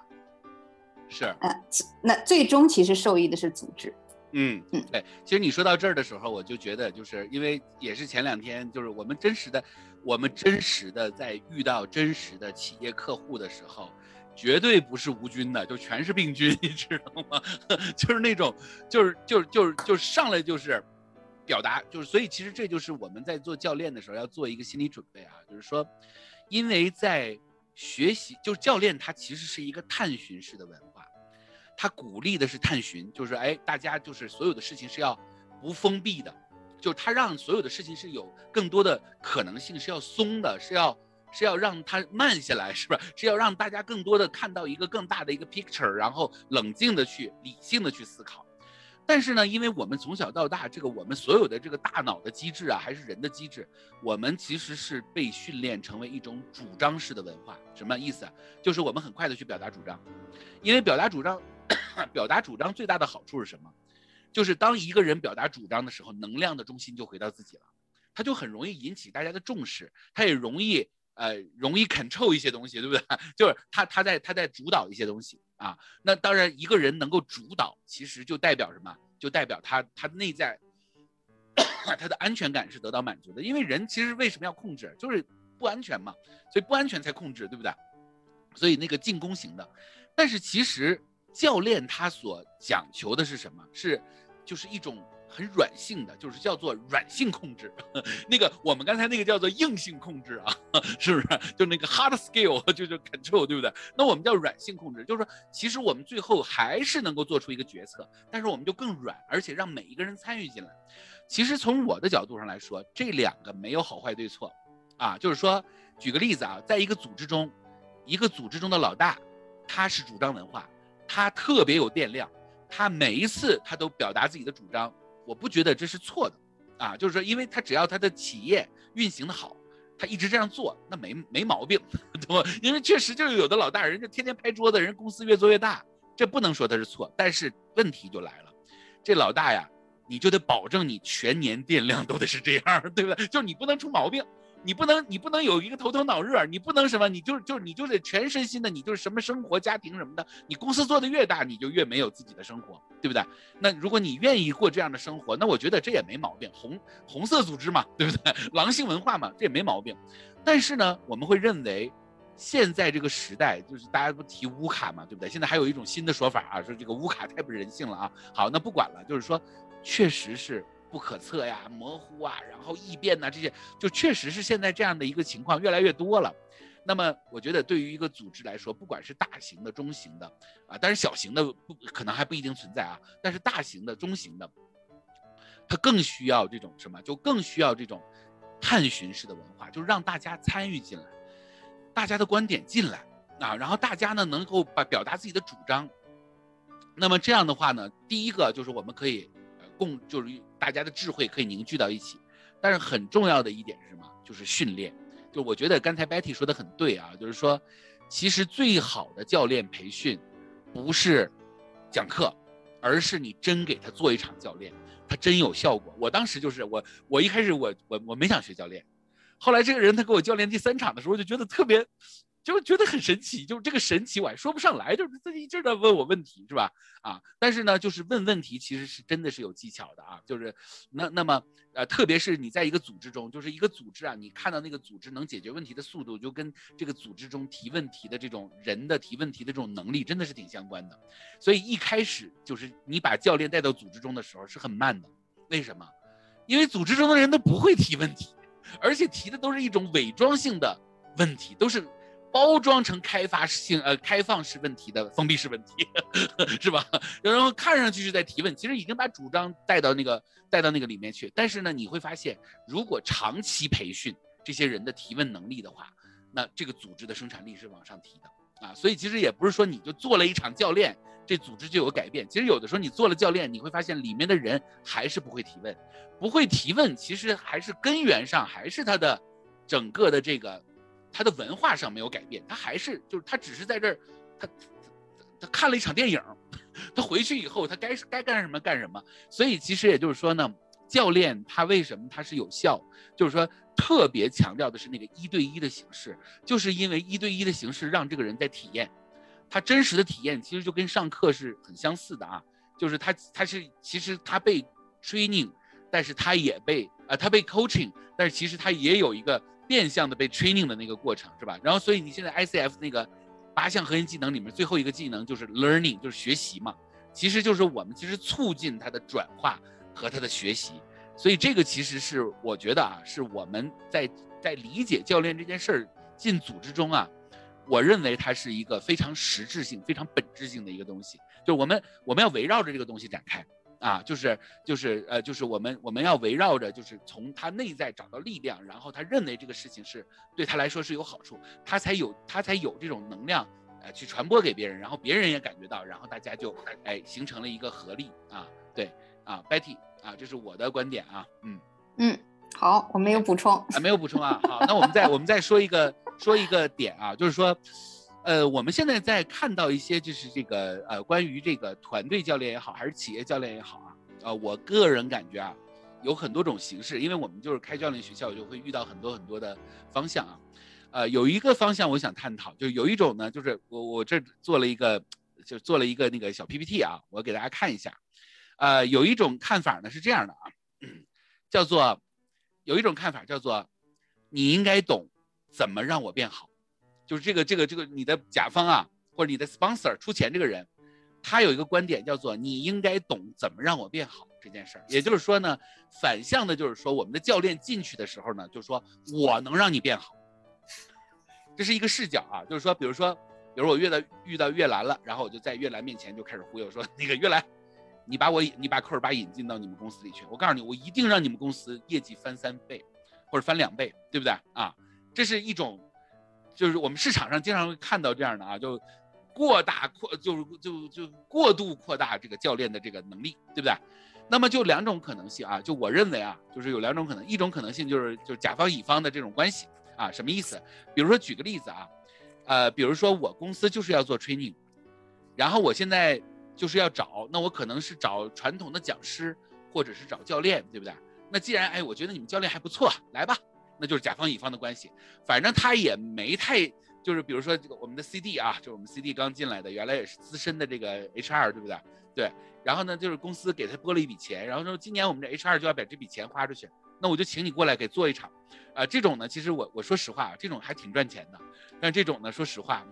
是。嗯，那最终其实受益的是组织。嗯嗯，对，其实你说到这儿的时候，我就觉得，就是因为也是前两天，就是我们真实的，我们真实的在遇到真实的企业客户的时候，绝对不是无菌的，就全是病菌，你知道吗？就是那种，就是就是就是就是上来就是表达，就是所以其实这就是我们在做教练的时候要做一个心理准备啊，就是说，因为在学习，就是教练他其实是一个探寻式的文化。他鼓励的是探寻，就是哎，大家就是所有的事情是要不封闭的，就是他让所有的事情是有更多的可能性，是要松的，是要是要让它慢下来，是吧？是要让大家更多的看到一个更大的一个 picture，然后冷静的去理性的去思考。但是呢，因为我们从小到大，这个我们所有的这个大脑的机制啊，还是人的机制，我们其实是被训练成为一种主张式的文化。什么意思？就是我们很快的去表达主张，因为表达主张。表达主张最大的好处是什么？就是当一个人表达主张的时候，能量的中心就回到自己了，他就很容易引起大家的重视，他也容易呃容易 control 一些东西，对不对？就是他他在他在主导一些东西啊。那当然一个人能够主导，其实就代表什么？就代表他他内在 他的安全感是得到满足的。因为人其实为什么要控制？就是不安全嘛，所以不安全才控制，对不对？所以那个进攻型的，但是其实教练他所讲求的是什么？是就是一种。很软性的，就是叫做软性控制。那个我们刚才那个叫做硬性控制啊，是不是？就那个 hard skill 就是 control，对不对？那我们叫软性控制，就是说，其实我们最后还是能够做出一个决策，但是我们就更软，而且让每一个人参与进来。其实从我的角度上来说，这两个没有好坏对错，啊，就是说，举个例子啊，在一个组织中，一个组织中的老大，他是主张文化，他特别有电量，他每一次他都表达自己的主张。我不觉得这是错的，啊，就是说，因为他只要他的企业运行的好，他一直这样做，那没没毛病，对吧？因为确实就是有的老大人家天天拍桌子，人公司越做越大，这不能说他是错。但是问题就来了，这老大呀，你就得保证你全年电量都得是这样，对不对？就是你不能出毛病。你不能，你不能有一个头疼脑热，你不能什么，你就就你就得全身心的，你就是什么生活、家庭什么的。你公司做的越大，你就越没有自己的生活，对不对？那如果你愿意过这样的生活，那我觉得这也没毛病。红红色组织嘛，对不对？狼性文化嘛，这也没毛病。但是呢，我们会认为，现在这个时代，就是大家不提乌卡嘛，对不对？现在还有一种新的说法啊，说这个乌卡太不人性了啊。好，那不管了，就是说，确实是。不可测呀，模糊啊，然后异变呐，这些就确实是现在这样的一个情况越来越多了。那么，我觉得对于一个组织来说，不管是大型的、中型的啊，但是小型的不可能还不一定存在啊。但是大型的、中型的，它更需要这种什么？就更需要这种探寻式的文化，就是让大家参与进来，大家的观点进来啊，然后大家呢能够把表达自己的主张。那么这样的话呢，第一个就是我们可以共就是。大家的智慧可以凝聚到一起，但是很重要的一点是什么？就是训练。就我觉得刚才 Betty 说的很对啊，就是说，其实最好的教练培训，不是讲课，而是你真给他做一场教练，他真有效果。我当时就是我，我一开始我我我没想学教练，后来这个人他给我教练第三场的时候，就觉得特别。就觉得很神奇，就是这个神奇我还说不上来，就是自己一直在问我问题，是吧？啊，但是呢，就是问问题其实是真的是有技巧的啊，就是那那么呃，特别是你在一个组织中，就是一个组织啊，你看到那个组织能解决问题的速度，就跟这个组织中提问题的这种人的提问题的这种能力真的是挺相关的。所以一开始就是你把教练带到组织中的时候是很慢的，为什么？因为组织中的人都不会提问题，而且提的都是一种伪装性的问题，都是。包装成开发性呃开放式问题的封闭式问题，是吧？然后看上去是在提问，其实已经把主张带到那个带到那个里面去。但是呢，你会发现，如果长期培训这些人的提问能力的话，那这个组织的生产力是往上提的啊。所以其实也不是说你就做了一场教练，这组织就有改变。其实有的时候你做了教练，你会发现里面的人还是不会提问，不会提问，其实还是根源上还是他的整个的这个。他的文化上没有改变，他还是就是他只是在这儿，他他看了一场电影，他回去以后他该该干什么干什么。所以其实也就是说呢，教练他为什么他是有效，就是说特别强调的是那个一对一的形式，就是因为一对一的形式让这个人在体验，他真实的体验其实就跟上课是很相似的啊，就是他他是其实他被 training，但是他也被啊他被 coaching，但是其实他也有一个。变相的被 training 的那个过程是吧？然后所以你现在 ICF 那个八项核心技能里面最后一个技能就是 learning，就是学习嘛。其实就是我们其实促进它的转化和它的学习。所以这个其实是我觉得啊，是我们在在理解教练这件事儿进组织中啊，我认为它是一个非常实质性、非常本质性的一个东西，就是我们我们要围绕着这个东西展开。啊，就是就是呃，就是我们我们要围绕着，就是从他内在找到力量，然后他认为这个事情是对他来说是有好处，他才有他才有这种能量，呃，去传播给别人，然后别人也感觉到，然后大家就哎形成了一个合力啊，对啊，Betty 啊，这是我的观点啊，嗯嗯，好，我没有补充啊，没有补充啊，好，那我们再我们再说一个说一个点啊，就是说。呃，我们现在在看到一些就是这个呃，关于这个团队教练也好，还是企业教练也好啊，呃，我个人感觉啊，有很多种形式，因为我们就是开教练学校，就会遇到很多很多的方向啊，呃，有一个方向我想探讨，就有一种呢，就是我我这做了一个，就做了一个那个小 PPT 啊，我给大家看一下。呃，有一种看法呢是这样的啊，叫做有一种看法叫做你应该懂怎么让我变好，就是这个这个这个你的甲方啊，或者你的 sponsor 出钱这个人，他有一个观点叫做你应该懂怎么让我变好这件事儿。也就是说呢，反向的就是说我们的教练进去的时候呢，就说我能让你变好。这是一个视角啊，就是说，比如说，比如我遇到遇到月兰了，然后我就在月兰面前就开始忽悠说，那个月兰，你把我你把科尔巴引进到你们公司里去，我告诉你，我一定让你们公司业绩翻三倍，或者翻两倍，对不对啊？这是一种，就是我们市场上经常会看到这样的啊，就过大扩，就是就就过度扩大这个教练的这个能力，对不对？那么就两种可能性啊，就我认为啊，就是有两种可能，一种可能性就是就是甲方乙方的这种关系。啊，什么意思？比如说举个例子啊，呃，比如说我公司就是要做 training，然后我现在就是要找，那我可能是找传统的讲师，或者是找教练，对不对？那既然哎，我觉得你们教练还不错，来吧，那就是甲方乙方的关系。反正他也没太，就是比如说这个我们的 CD 啊，就是我们 CD 刚进来的，原来也是资深的这个 HR，对不对？对。然后呢，就是公司给他拨了一笔钱，然后说今年我们这 HR 就要把这笔钱花出去。那我就请你过来给做一场，啊，这种呢，其实我我说实话，这种还挺赚钱的，但这种呢，说实话，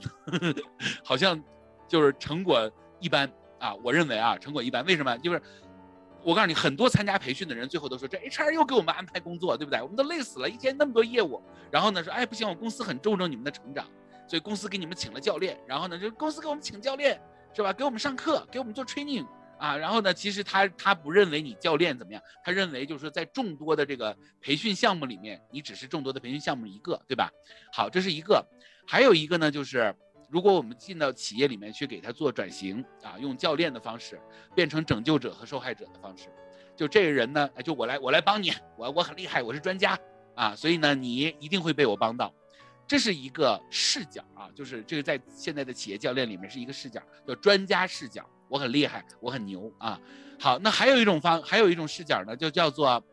好像就是成果一般啊。我认为啊，成果一般，为什么？就是我告诉你，很多参加培训的人最后都说，这 HR 又给我们安排工作，对不对？我们都累死了，一天那么多业务，然后呢说，哎，不行，我公司很注重你们的成长，所以公司给你们请了教练，然后呢就公司给我们请教练，是吧？给我们上课，给我们做 training。啊，然后呢？其实他他不认为你教练怎么样，他认为就是在众多的这个培训项目里面，你只是众多的培训项目一个，对吧？好，这是一个，还有一个呢，就是如果我们进到企业里面去给他做转型啊，用教练的方式变成拯救者和受害者的方式，就这个人呢，就我来我来帮你，我我很厉害，我是专家啊，所以呢，你一定会被我帮到，这是一个视角啊，就是这个在现在的企业教练里面是一个视角，叫专家视角。我很厉害，我很牛啊！好，那还有一种方，还有一种视角呢，就叫做，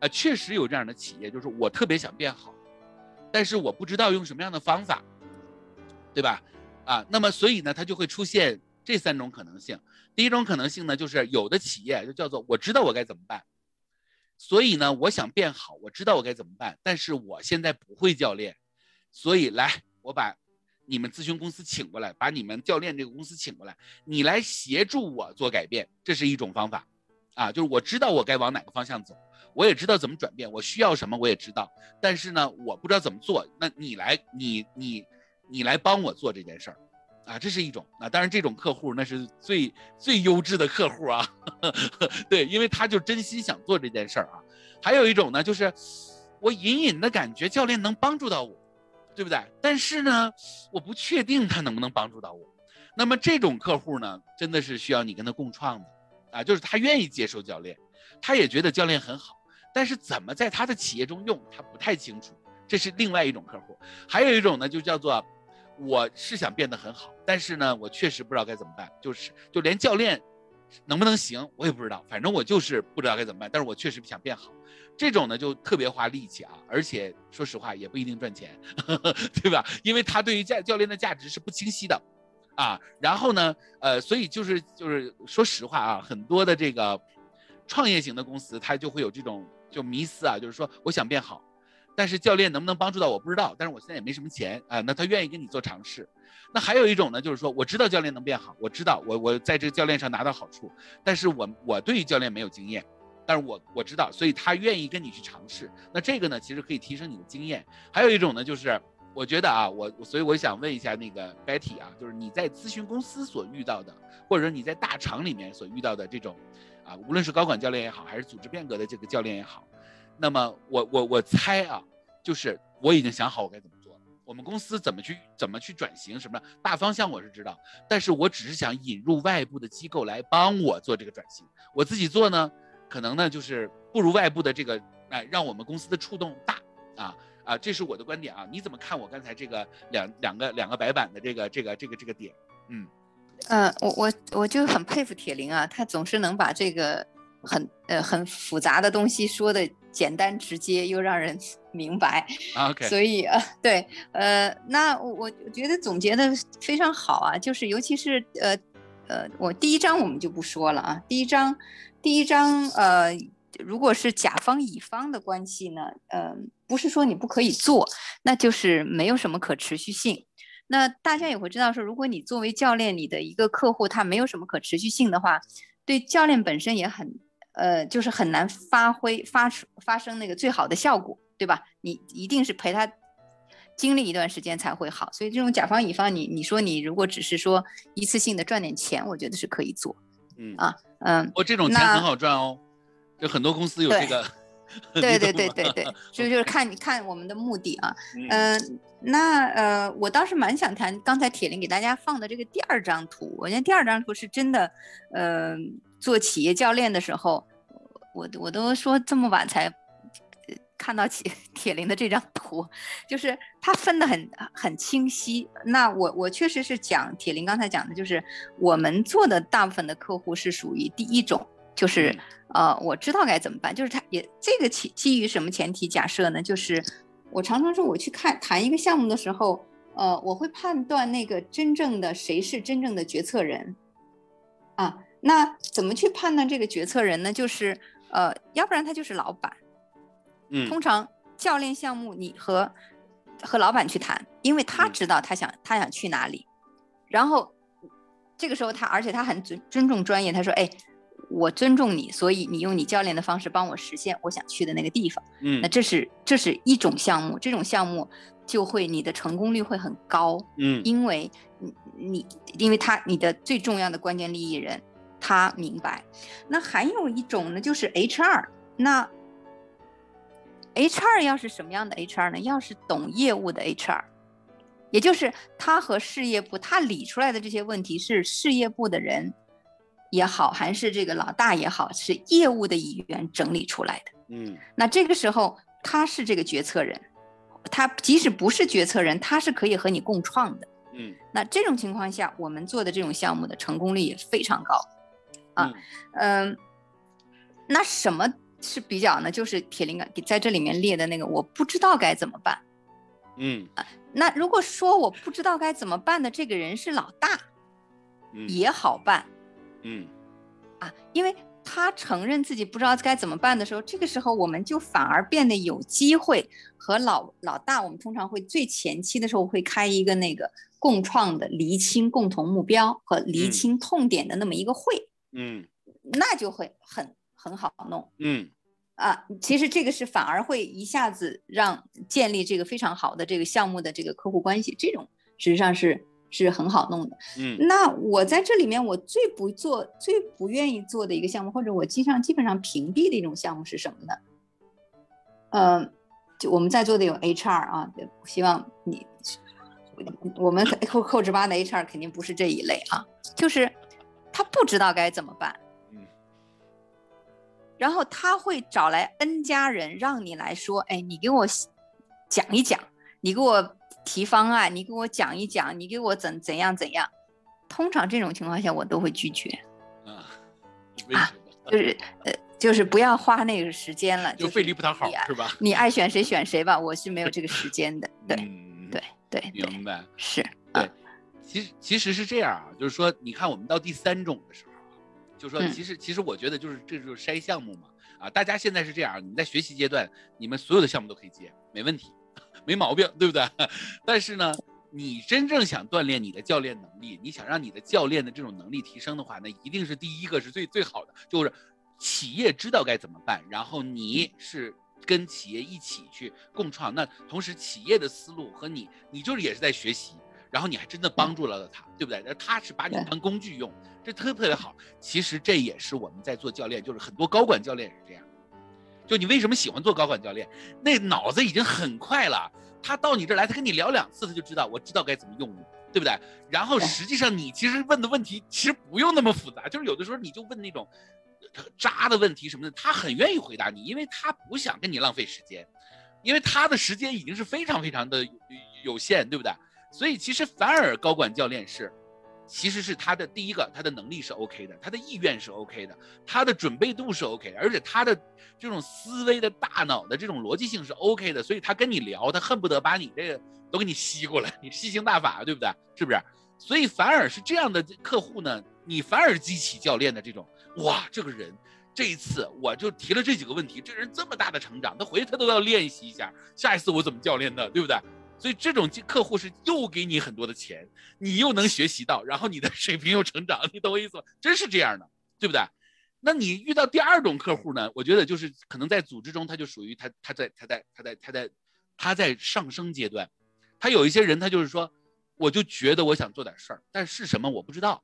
呃，确实有这样的企业，就是我特别想变好，但是我不知道用什么样的方法，对吧？啊，那么所以呢，它就会出现这三种可能性。第一种可能性呢，就是有的企业就叫做我知道我该怎么办，所以呢，我想变好，我知道我该怎么办，但是我现在不会教练，所以来，我把。你们咨询公司请过来，把你们教练这个公司请过来，你来协助我做改变，这是一种方法，啊，就是我知道我该往哪个方向走，我也知道怎么转变，我需要什么我也知道，但是呢，我不知道怎么做，那你来，你你你来帮我做这件事儿，啊，这是一种，啊，当然这种客户那是最最优质的客户啊，对，因为他就真心想做这件事儿啊，还有一种呢，就是我隐隐的感觉教练能帮助到我。对不对？但是呢，我不确定他能不能帮助到我。那么这种客户呢，真的是需要你跟他共创的，啊，就是他愿意接受教练，他也觉得教练很好，但是怎么在他的企业中用，他不太清楚。这是另外一种客户。还有一种呢，就叫做我是想变得很好，但是呢，我确实不知道该怎么办，就是就连教练能不能行，我也不知道。反正我就是不知道该怎么办，但是我确实想变好。这种呢就特别花力气啊，而且说实话也不一定赚钱，呵 呵对吧？因为他对于教教练的价值是不清晰的，啊，然后呢，呃，所以就是就是说实话啊，很多的这个创业型的公司，他就会有这种就迷思啊，就是说我想变好，但是教练能不能帮助到我不知道，但是我现在也没什么钱啊，那他愿意跟你做尝试。那还有一种呢，就是说我知道教练能变好，我知道我我在这个教练上拿到好处，但是我我对于教练没有经验。但是我我知道，所以他愿意跟你去尝试。那这个呢，其实可以提升你的经验。还有一种呢，就是我觉得啊，我所以我想问一下那个 Betty 啊，就是你在咨询公司所遇到的，或者说你在大厂里面所遇到的这种，啊，无论是高管教练也好，还是组织变革的这个教练也好，那么我我我猜啊，就是我已经想好我该怎么做。我们公司怎么去怎么去转型，什么大方向我是知道，但是我只是想引入外部的机构来帮我做这个转型，我自己做呢？可能呢，就是不如外部的这个，哎，让我们公司的触动大啊啊，这是我的观点啊。你怎么看我刚才这个两两个两个白板的这个这个这个这个点？嗯，呃，我我我就很佩服铁林啊，他总是能把这个很呃很复杂的东西说的简单直接又让人 明白。OK，所以呃，对，呃，那我我觉得总结的非常好啊，就是尤其是呃呃，我第一章我们就不说了啊，第一章第一章呃，如果是甲方乙方的关系呢，呃，不是说你不可以做，那就是没有什么可持续性。那大家也会知道说，如果你作为教练，你的一个客户他没有什么可持续性的话，对教练本身也很。呃，就是很难发挥发出发生那个最好的效果，对吧？你一定是陪他经历一段时间才会好。所以这种甲方乙方，你你说你如果只是说一次性的赚点钱，我觉得是可以做。嗯啊嗯，我这种钱很好赚哦，就很多公司有这个。对对对对对，就就是看你看我们的目的啊。嗯，那呃，我倒是蛮想谈刚才铁林给大家放的这个第二张图，我觉得第二张图是真的，呃。做企业教练的时候，我我都说这么晚才看到铁 铁林的这张图，就是他分的很很清晰。那我我确实是讲铁林刚才讲的，就是我们做的大部分的客户是属于第一种，就是呃我知道该怎么办，就是他也这个基基于什么前提假设呢？就是我常常说我去看谈一个项目的时候，呃我会判断那个真正的谁是真正的决策人啊。那怎么去判断这个决策人呢？就是，呃，要不然他就是老板。嗯，通常教练项目你和和老板去谈，因为他知道他想他想去哪里，然后这个时候他而且他很尊尊重专业，他说，哎，我尊重你，所以你用你教练的方式帮我实现我想去的那个地方。嗯，那这是这是一种项目，这种项目就会你的成功率会很高。嗯，因为你你因为他你的最重要的关键利益人。他明白，那还有一种呢，就是 HR。那 HR 要是什么样的 HR 呢？要是懂业务的 HR，也就是他和事业部他理出来的这些问题是事业部的人也好，还是这个老大也好，是业务的一员整理出来的。嗯，那这个时候他是这个决策人，他即使不是决策人，他是可以和你共创的。嗯，那这种情况下，我们做的这种项目的成功率也非常高。啊，嗯，那什么是比较呢？就是铁灵感在这里面列的那个，我不知道该怎么办。嗯啊，那如果说我不知道该怎么办的这个人是老大，也好办。嗯啊，因为他承认自己不知道该怎么办的时候，这个时候我们就反而变得有机会和老老大。我们通常会最前期的时候会开一个那个共创的厘清共同目标和厘清痛点的那么一个会。嗯，那就会很很好弄。嗯，啊，其实这个是反而会一下子让建立这个非常好的这个项目的这个客户关系，这种实际上是是很好弄的。嗯，那我在这里面我最不做、最不愿意做的一个项目，或者我经常基本上屏蔽的一种项目是什么呢？嗯，就我们在座的有 HR 啊，希望你我们 扣扣值八的 HR 肯定不是这一类啊，就是。他不知道该怎么办，嗯，然后他会找来 N 家人让你来说，哎，你给我讲一讲，你给我提方案，你给我讲一讲，你给我怎怎样怎样。通常这种情况下我都会拒绝，啊，啊，就是呃，就是不要花那个时间了，就费力不讨好是吧？你爱选谁选谁吧，我是没有这个时间的，对，对对，明白，是，对。其实其实是这样啊，就是说，你看我们到第三种的时候，就是说，其实其实我觉得就是这就是筛项目嘛，啊，大家现在是这样，你在学习阶段，你们所有的项目都可以接，没问题，没毛病，对不对？但是呢，你真正想锻炼你的教练能力，你想让你的教练的这种能力提升的话，那一定是第一个是最最好的，就是企业知道该怎么办，然后你是跟企业一起去共创，那同时企业的思路和你，你就是也是在学习。然后你还真的帮助了他，对不对？那他是把你当工具用，这特特别好。其实这也是我们在做教练，就是很多高管教练也是这样。就你为什么喜欢做高管教练？那脑子已经很快了，他到你这儿来，他跟你聊两次，他就知道我知道该怎么用你，对不对？然后实际上你其实问的问题其实不用那么复杂，就是有的时候你就问那种渣的问题什么的，他很愿意回答你，因为他不想跟你浪费时间，因为他的时间已经是非常非常的有限，对不对？所以其实反而高管教练是其实是他的第一个，他的能力是 OK 的，他的意愿是 OK 的，他的准备度是 OK，的而且他的这种思维的大脑的这种逻辑性是 OK 的，所以他跟你聊，他恨不得把你这个都给你吸过来，你吸星大法，对不对？是不是？所以反而是这样的客户呢，你反而激起教练的这种，哇，这个人这一次我就提了这几个问题，这人这么大的成长，他回去他都要练习一下，下一次我怎么教练的，对不对？所以这种客户是又给你很多的钱，你又能学习到，然后你的 水平又成长，你懂我意思吗？真是这样的，对不对？那你遇到第二种客户呢？我觉得就是可能在组织中，他就属于他他在他在他在他在他在上升阶段，他有一些人他就是说，我就觉得我想做点事儿，但是什么我不知道。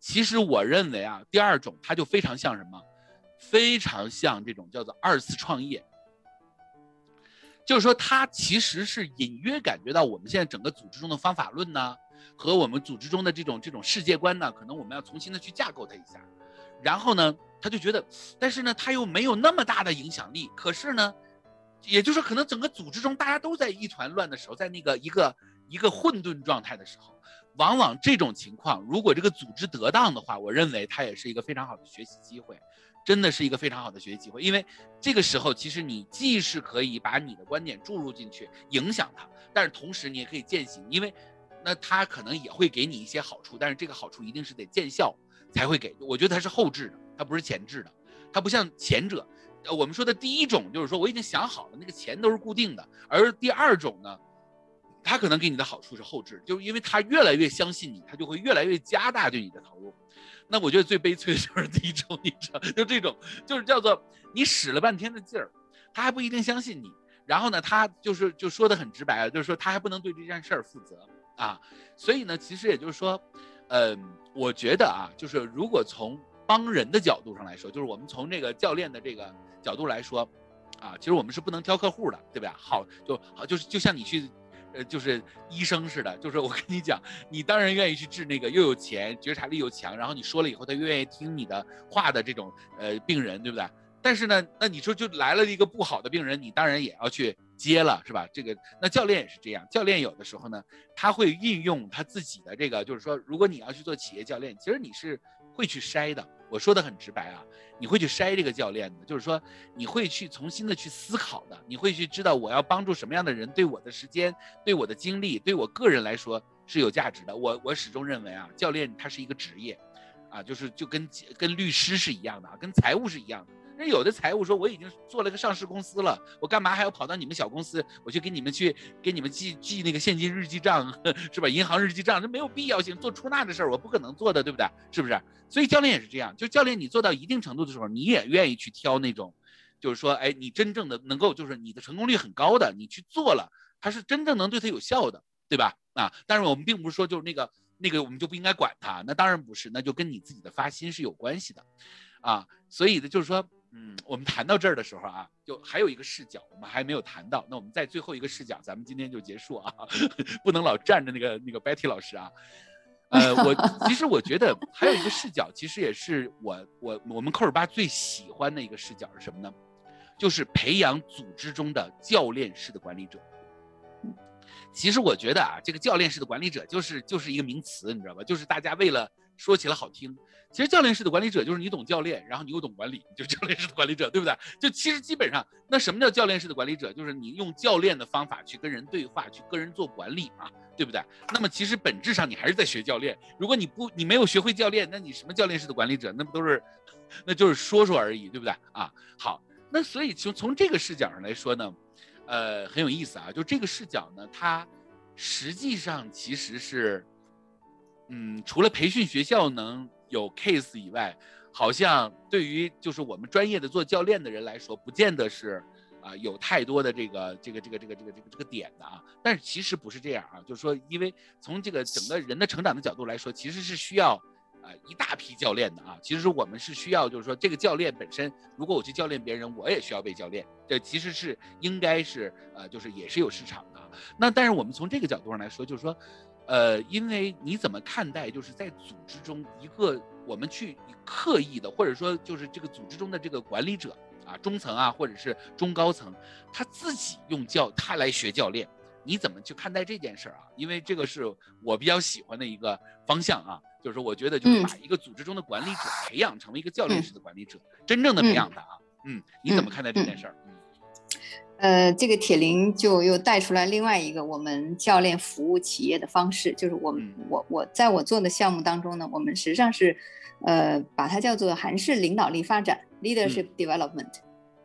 其实我认为啊，第二种他就非常像什么，非常像这种叫做二次创业。就是说，他其实是隐约感觉到我们现在整个组织中的方法论呢，和我们组织中的这种这种世界观呢，可能我们要重新的去架构它一下。然后呢，他就觉得，但是呢，他又没有那么大的影响力。可是呢，也就是，可能整个组织中大家都在一团乱的时候，在那个一个一个混沌状态的时候，往往这种情况，如果这个组织得当的话，我认为它也是一个非常好的学习机会。真的是一个非常好的学习机会，因为这个时候其实你既是可以把你的观点注入进去，影响他，但是同时你也可以践行，因为那他可能也会给你一些好处，但是这个好处一定是得见效才会给。我觉得它是后置的，它不是前置的，它不像前者。呃，我们说的第一种就是说我已经想好了，那个钱都是固定的，而第二种呢，他可能给你的好处是后置，就是因为他越来越相信你，他就会越来越加大对你的投入。那我觉得最悲催的就是第一种，你知道，就这种，就是叫做你使了半天的劲儿，他还不一定相信你。然后呢，他就是就说的很直白，就是说他还不能对这件事儿负责啊。所以呢，其实也就是说，嗯，我觉得啊，就是如果从帮人的角度上来说，就是我们从这个教练的这个角度来说，啊，其实我们是不能挑客户的，对吧？好，就好，就是就像你去。呃，就是医生似的，就是我跟你讲，你当然愿意去治那个又有钱、觉察力又强，然后你说了以后他又愿意听你的话的这种呃病人，对不对？但是呢，那你说就来了一个不好的病人，你当然也要去接了，是吧？这个那教练也是这样，教练有的时候呢，他会运用他自己的这个，就是说，如果你要去做企业教练，其实你是会去筛的。我说的很直白啊，你会去筛这个教练的，就是说你会去重新的去思考的，你会去知道我要帮助什么样的人，对我的时间、对我的精力、对我个人来说是有价值的。我我始终认为啊，教练他是一个职业，啊，就是就跟跟律师是一样的啊，跟财务是一样的。那有的财务说我已经做了个上市公司了，我干嘛还要跑到你们小公司？我去给你们去给你们记记那个现金日记账，是吧？银行日记账，这没有必要性。做出纳的事儿我不可能做的，对不对？是不是？所以教练也是这样，就教练你做到一定程度的时候，你也愿意去挑那种，就是说，哎，你真正的能够，就是你的成功率很高的，你去做了，他是真正能对他有效的，对吧？啊，但是我们并不是说就是那个那个我们就不应该管他，那当然不是，那就跟你自己的发心是有关系的，啊，所以呢，就是说。嗯，我们谈到这儿的时候啊，就还有一个视角，我们还没有谈到。那我们在最后一个视角，咱们今天就结束啊，不能老站着那个那个 Betty 老师啊。呃，我 其实我觉得还有一个视角，其实也是我我我们扣尔巴最喜欢的一个视角是什么呢？就是培养组织中的教练式的管理者。其实我觉得啊，这个教练式的管理者就是就是一个名词，你知道吧？就是大家为了说起来好听。其实教练式的管理者就是你懂教练，然后你又懂管理，你就是教练式的管理者，对不对？就其实基本上，那什么叫教练式的管理者？就是你用教练的方法去跟人对话，去跟人做管理嘛，对不对？那么其实本质上你还是在学教练。如果你不你没有学会教练，那你什么教练式的管理者？那不都是，那就是说说而已，对不对？啊，好，那所以从从这个视角上来说呢，呃，很有意思啊。就这个视角呢，它实际上其实是，嗯，除了培训学校能。有 case 以外，好像对于就是我们专业的做教练的人来说，不见得是啊有太多的这个这个这个这个这个这个这个点的啊。但是其实不是这样啊，就是说，因为从这个整个人的成长的角度来说，其实是需要啊一大批教练的啊。其实我们是需要，就是说这个教练本身，如果我去教练别人，我也需要被教练。这其实是应该是呃，就是也是有市场的。那但是我们从这个角度上来说，就是说。呃，因为你怎么看待，就是在组织中一个我们去刻意的，或者说就是这个组织中的这个管理者啊，中层啊，或者是中高层，他自己用教他来学教练，你怎么去看待这件事儿啊？因为这个是我比较喜欢的一个方向啊。就是说，我觉得就是把一个组织中的管理者培养成为一个教练式的管理者，真正的培养他啊。嗯，你怎么看待这件事儿？嗯，呃，这个铁林就又带出来另外一个我们教练服务企业的方式，就是我们我我在我做的项目当中呢，我们实际上是，呃，把它叫做韩式领导力发展 （leadership development）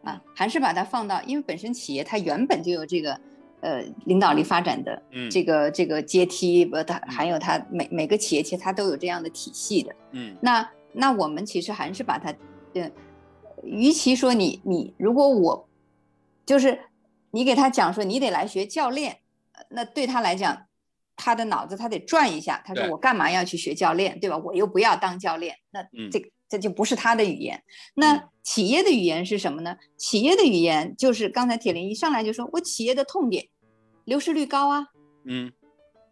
啊，还是把它放到，因为本身企业它原本就有这个。呃，领导力发展的这个这个阶梯，不，它还有它每每个企业其实它都有这样的体系的。嗯，那那我们其实还是把它，呃，与其说你你如果我，就是你给他讲说你得来学教练，那对他来讲，他的脑子他得转一下。他说我干嘛要去学教练，对吧？我又不要当教练，那这这就不是他的语言。那企业的语言是什么呢？企业的语言就是刚才铁林一上来就说我企业的痛点。流失率高啊，嗯，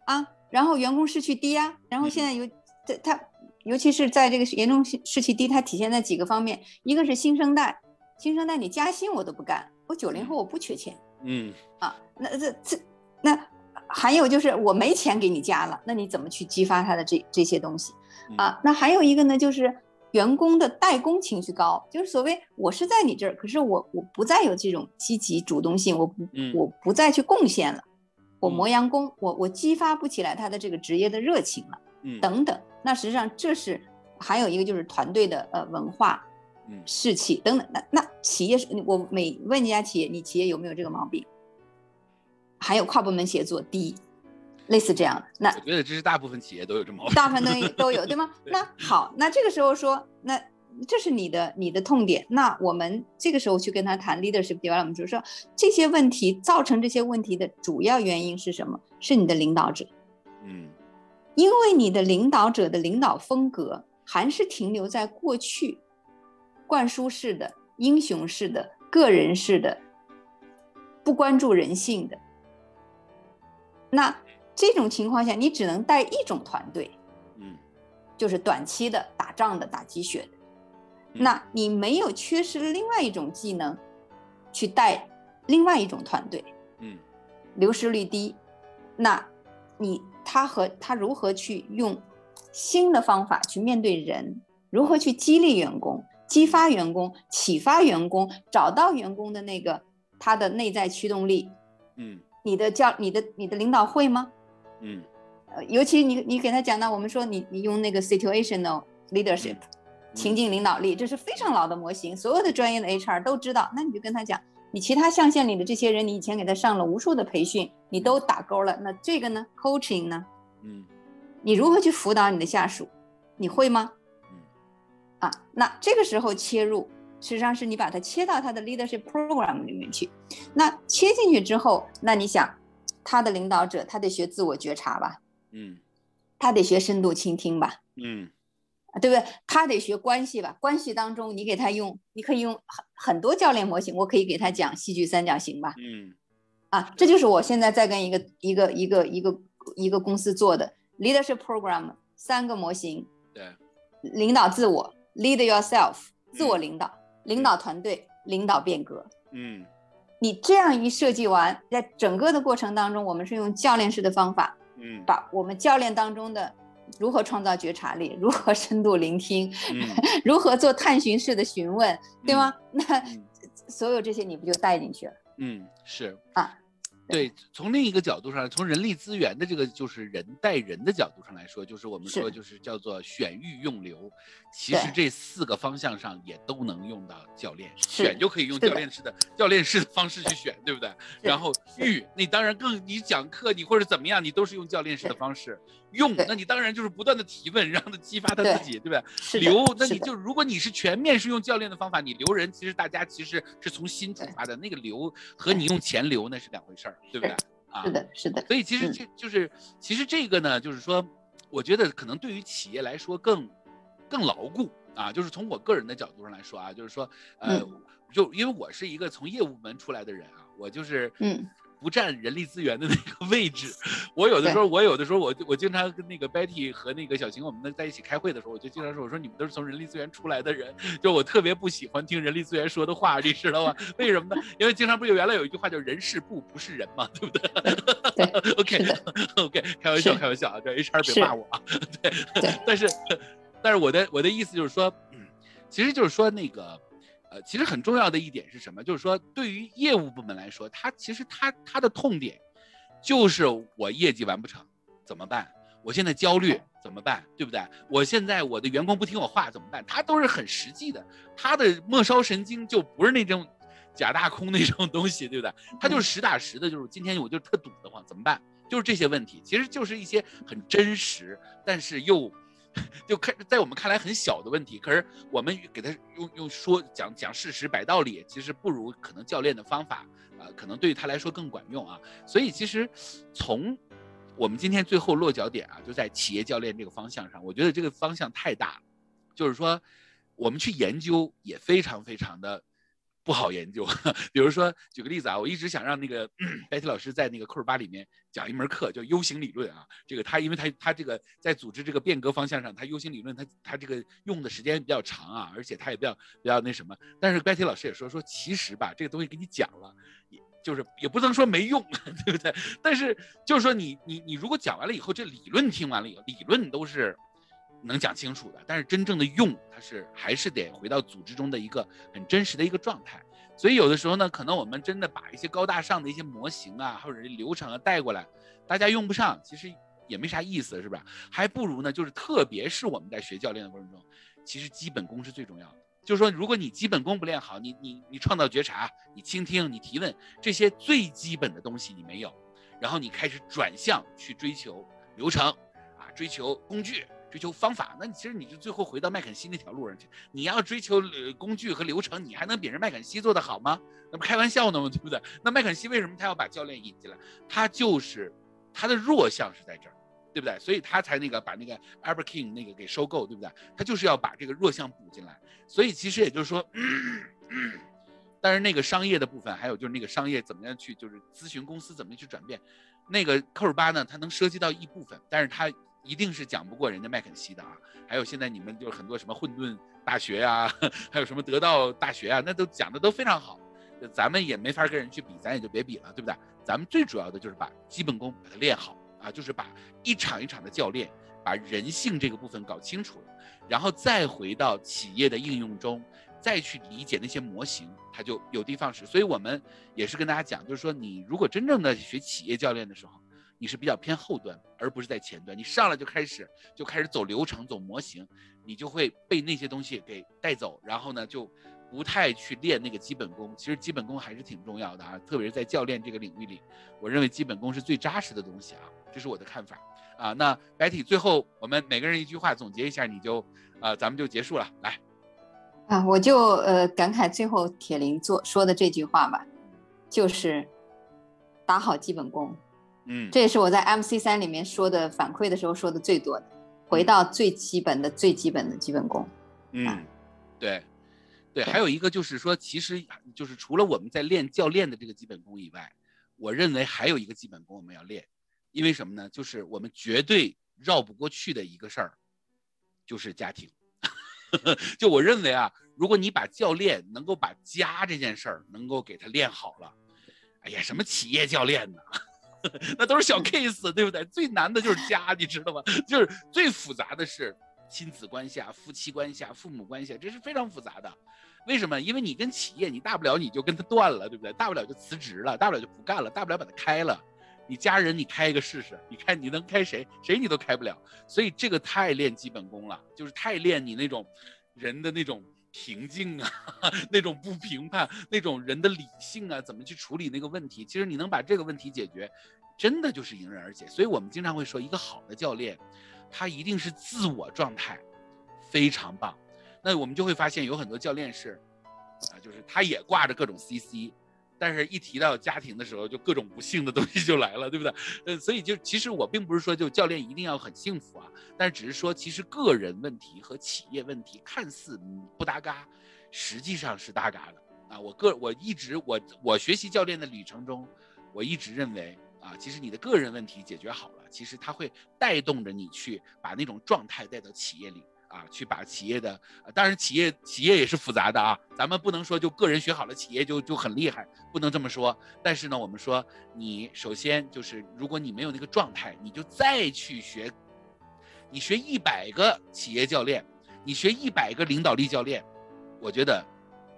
啊，然后员工士气低啊，然后现在有这他，尤其是在这个严重士气低，它体现在几个方面，一个是新生代，新生代你加薪我都不干，我九零后我不缺钱，嗯，啊，那这这那还有就是我没钱给你加了，那你怎么去激发他的这这些东西啊？那还有一个呢，就是员工的代工情绪高，就是所谓我是在你这儿，可是我我不再有这种积极主动性，我不我不再去贡献了。我磨洋工，我我激发不起来他的这个职业的热情了，嗯，等等。那实际上这是还有一个就是团队的呃文化，嗯，士气等等。那那企业是，我每问一家企业，你企业有没有这个毛病？还有跨部门协作低，类似这样的。那我觉得这是大部分企业都有这毛病，大部分都都有对吗？那好，那这个时候说那。这是你的你的痛点，那我们这个时候去跟他谈 leadership development，就是说这些问题造成这些问题的主要原因是什么？是你的领导者，嗯，因为你的领导者的领导风格还是停留在过去，灌输式的、英雄式的、个人式的，不关注人性的。那这种情况下，你只能带一种团队，嗯，就是短期的打仗的、打鸡血的。那你没有缺失另外一种技能，去带另外一种团队，嗯，流失率低，那，你他和他如何去用新的方法去面对人，如何去激励员工、激发员工、启发员工，找到员工的那个他的内在驱动力，嗯，你的教你的你的领导会吗？嗯，呃，尤其你你给他讲到，我们说你你用那个 situational leadership。情境领导力，这是非常老的模型，所有的专业的 HR 都知道。那你就跟他讲，你其他象限里的这些人，你以前给他上了无数的培训，你都打勾了。那这个呢？coaching 呢？嗯，你如何去辅导你的下属？你会吗？嗯，啊，那这个时候切入，实际上是你把它切到他的 leadership program 里面去。那切进去之后，那你想，他的领导者他得学自我觉察吧？嗯，他得学深度倾听吧？嗯。对不对？他得学关系吧？关系当中，你给他用，你可以用很很多教练模型。我可以给他讲戏剧三角形吧？嗯，啊，这就是我现在在跟一个一个一个一个一个公司做的 leadership program 三个模型。对，领导自我，lead yourself，自我领导，领导团队，领导变革。嗯，你这样一设计完，在整个的过程当中，我们是用教练式的方法，嗯，把我们教练当中的。如何创造觉察力？如何深度聆听？如何做探寻式的询问？对吗？那所有这些你不就带进去了？嗯，是啊。对，从另一个角度上，从人力资源的这个就是人带人的角度上来说，就是我们说就是叫做选育用留，其实这四个方向上也都能用到教练，选就可以用教练式的教练式的方式去选，对不对？然后育，你当然更你讲课你或者怎么样，你都是用教练式的方式用，那你当然就是不断的提问，让他激发他自己，对不对？留，那你就如果你是全面是用教练的方法，你留人，其实大家其实是从心出发的，那个留和你用钱留那是两回事儿。对不对啊？是的，是的。所以其实这就是，其实这个呢，就是说，我觉得可能对于企业来说更更牢固啊。就是从我个人的角度上来说啊，就是说，呃，就因为我是一个从业务门出来的人啊，我就是，嗯，不占人力资源的那个位置。我有的时候，我有的时候，我我经常跟那个 Betty 和那个小晴，我们在一起开会的时候，我就经常说，我说你们都是从人力资源出来的人，就我特别不喜欢听人力资源说的话，你知道吗？为什么呢？因为经常不有原来有一句话叫人事部不是人嘛，对不对？对，OK OK，开玩笑开玩笑啊，这 HR 别骂我啊。对，但是但是我的我的意思就是说，嗯，其实就是说那个。呃，其实很重要的一点是什么？就是说，对于业务部门来说，他其实他他的痛点，就是我业绩完不成，怎么办？我现在焦虑怎么办？对不对？我现在我的员工不听我话怎么办？他都是很实际的，他的末梢神经就不是那种假大空那种东西，对不对？他就是实打实的，就是今天我就特堵得慌，怎么办？就是这些问题，其实就是一些很真实，但是又。就看在我们看来很小的问题，可是我们给他用用说讲讲事实摆道理，其实不如可能教练的方法啊，可能对于他来说更管用啊。所以其实从我们今天最后落脚点啊，就在企业教练这个方向上，我觉得这个方向太大，就是说我们去研究也非常非常的。不好研究，比如说举个例子啊，我一直想让那个 白体老师在那个库尔巴里面讲一门课，叫 U 型理论啊。这个他因为他他这个在组织这个变革方向上，他 U 型理论他他这个用的时间比较长啊，而且他也比较比较那什么。但是白体老师也说说，其实吧，这个东西给你讲了，也就是也不能说没用，对不对？但是就是说你你你如果讲完了以后，这理论听完了以后，理论都是。能讲清楚的，但是真正的用，它是还是得回到组织中的一个很真实的一个状态。所以有的时候呢，可能我们真的把一些高大上的一些模型啊，或者流程啊带过来，大家用不上，其实也没啥意思，是不是？还不如呢，就是特别是我们在学教练的过程中，其实基本功是最重要的。就是说，如果你基本功不练好，你你你创造觉察，你倾听，你提问，这些最基本的东西你没有，然后你开始转向去追求流程啊，追求工具。追求方法，那你其实你就最后回到麦肯锡那条路上去。你要追求工具和流程，你还能比人麦肯锡做得好吗？那不开玩笑呢吗？对不对？那麦肯锡为什么他要把教练引进来？他就是他的弱项是在这儿，对不对？所以他才那个把那个 Albert King 那个给收购，对不对？他就是要把这个弱项补进来。所以其实也就是说，但是那个商业的部分，还有就是那个商业怎么样去，就是咨询公司怎么去转变，那个科尔巴呢，它能涉及到一部分，但是它。一定是讲不过人家麦肯锡的啊！还有现在你们就是很多什么混沌大学呀，还有什么得到大学啊，那都讲的都非常好。咱们也没法跟人去比，咱也就别比了，对不对？咱们最主要的就是把基本功把它练好啊，就是把一场一场的教练，把人性这个部分搞清楚了，然后再回到企业的应用中，再去理解那些模型，它就有的放矢。所以我们也是跟大家讲，就是说你如果真正的学企业教练的时候。你是比较偏后端，而不是在前端。你上来就开始就开始走流程、走模型，你就会被那些东西给带走，然后呢，就不太去练那个基本功。其实基本功还是挺重要的啊，特别是在教练这个领域里，我认为基本功是最扎实的东西啊，这是我的看法啊。那白体，最后我们每个人一句话总结一下，你就啊，咱们就结束了。来啊，我就呃感慨最后铁林做说的这句话吧，就是打好基本功。嗯，这也是我在 MC 三里面说的反馈的时候说的最多的，回到最基本的最基本的基本功。嗯，对，对，还有一个就是说，其实就是除了我们在练教练的这个基本功以外，我认为还有一个基本功我们要练，因为什么呢？就是我们绝对绕不过去的一个事儿，就是家庭。就我认为啊，如果你把教练能够把家这件事儿能够给他练好了，哎呀，什么企业教练呢？那都是小 case，对不对？最难的就是家，你知道吗？就是最复杂的是亲子关系啊、夫妻关系啊、父母关系，啊这是非常复杂的。为什么？因为你跟企业，你大不了你就跟他断了，对不对？大不了就辞职了，大不了就不干了，大不了把他开了。你家人，你开一个试试，你看你能开谁？谁你都开不了。所以这个太练基本功了，就是太练你那种人的那种。平静啊，那种不评判，那种人的理性啊，怎么去处理那个问题？其实你能把这个问题解决，真的就是迎刃而解。所以我们经常会说，一个好的教练，他一定是自我状态非常棒。那我们就会发现，有很多教练是，啊，就是他也挂着各种 CC。但是，一提到家庭的时候，就各种不幸的东西就来了，对不对？呃，所以就其实我并不是说就教练一定要很幸福啊，但是只是说，其实个人问题和企业问题看似不搭嘎，实际上是搭嘎的啊。我个我一直我我学习教练的旅程中，我一直认为啊，其实你的个人问题解决好了，其实它会带动着你去把那种状态带到企业里。啊，去把企业的，当然企业企业也是复杂的啊，咱们不能说就个人学好了，企业就就很厉害，不能这么说。但是呢，我们说你首先就是，如果你没有那个状态，你就再去学，你学一百个企业教练，你学一百个领导力教练，我觉得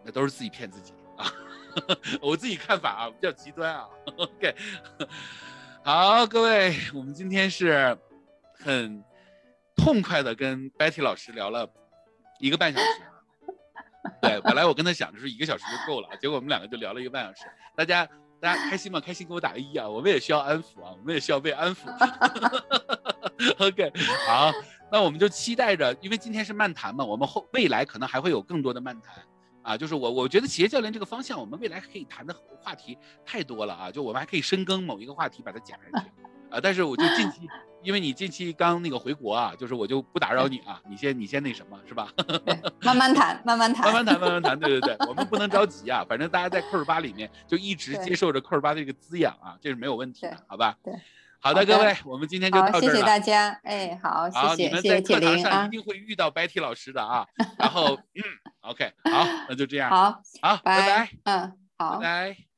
那都是自己骗自己啊。我自己看法啊，比较极端啊。OK，好，各位，我们今天是很。痛快的跟 Betty 老师聊了一个半小时，对，本来我跟他想的是一个小时就够了，结果我们两个就聊了一个半小时。大家大家开心吗？开心给我打个一啊！我们也需要安抚啊，我们也需要被安抚。OK，好，那我们就期待着，因为今天是漫谈嘛，我们后未来可能还会有更多的漫谈啊。就是我我觉得企业教练这个方向，我们未来可以谈的话题太多了啊，就我们还可以深耕某一个话题，把它讲下去啊。但是我就近 期。因为你近期刚那个回国啊，就是我就不打扰你啊，你先你先那什么是吧？慢慢谈，慢慢谈，慢慢谈，慢慢谈。对对对，我们不能着急啊，反正大家在扣儿八里面就一直接受着扣儿八的这个滋养啊，这是没有问题的，好吧？对，好的，各位，我们今天就到这儿了。谢谢大家，哎，好，谢谢，你们在课堂上一定会遇到白 T 老师的啊。然后，嗯，OK，好，那就这样，好，好，拜拜，嗯，好，拜拜。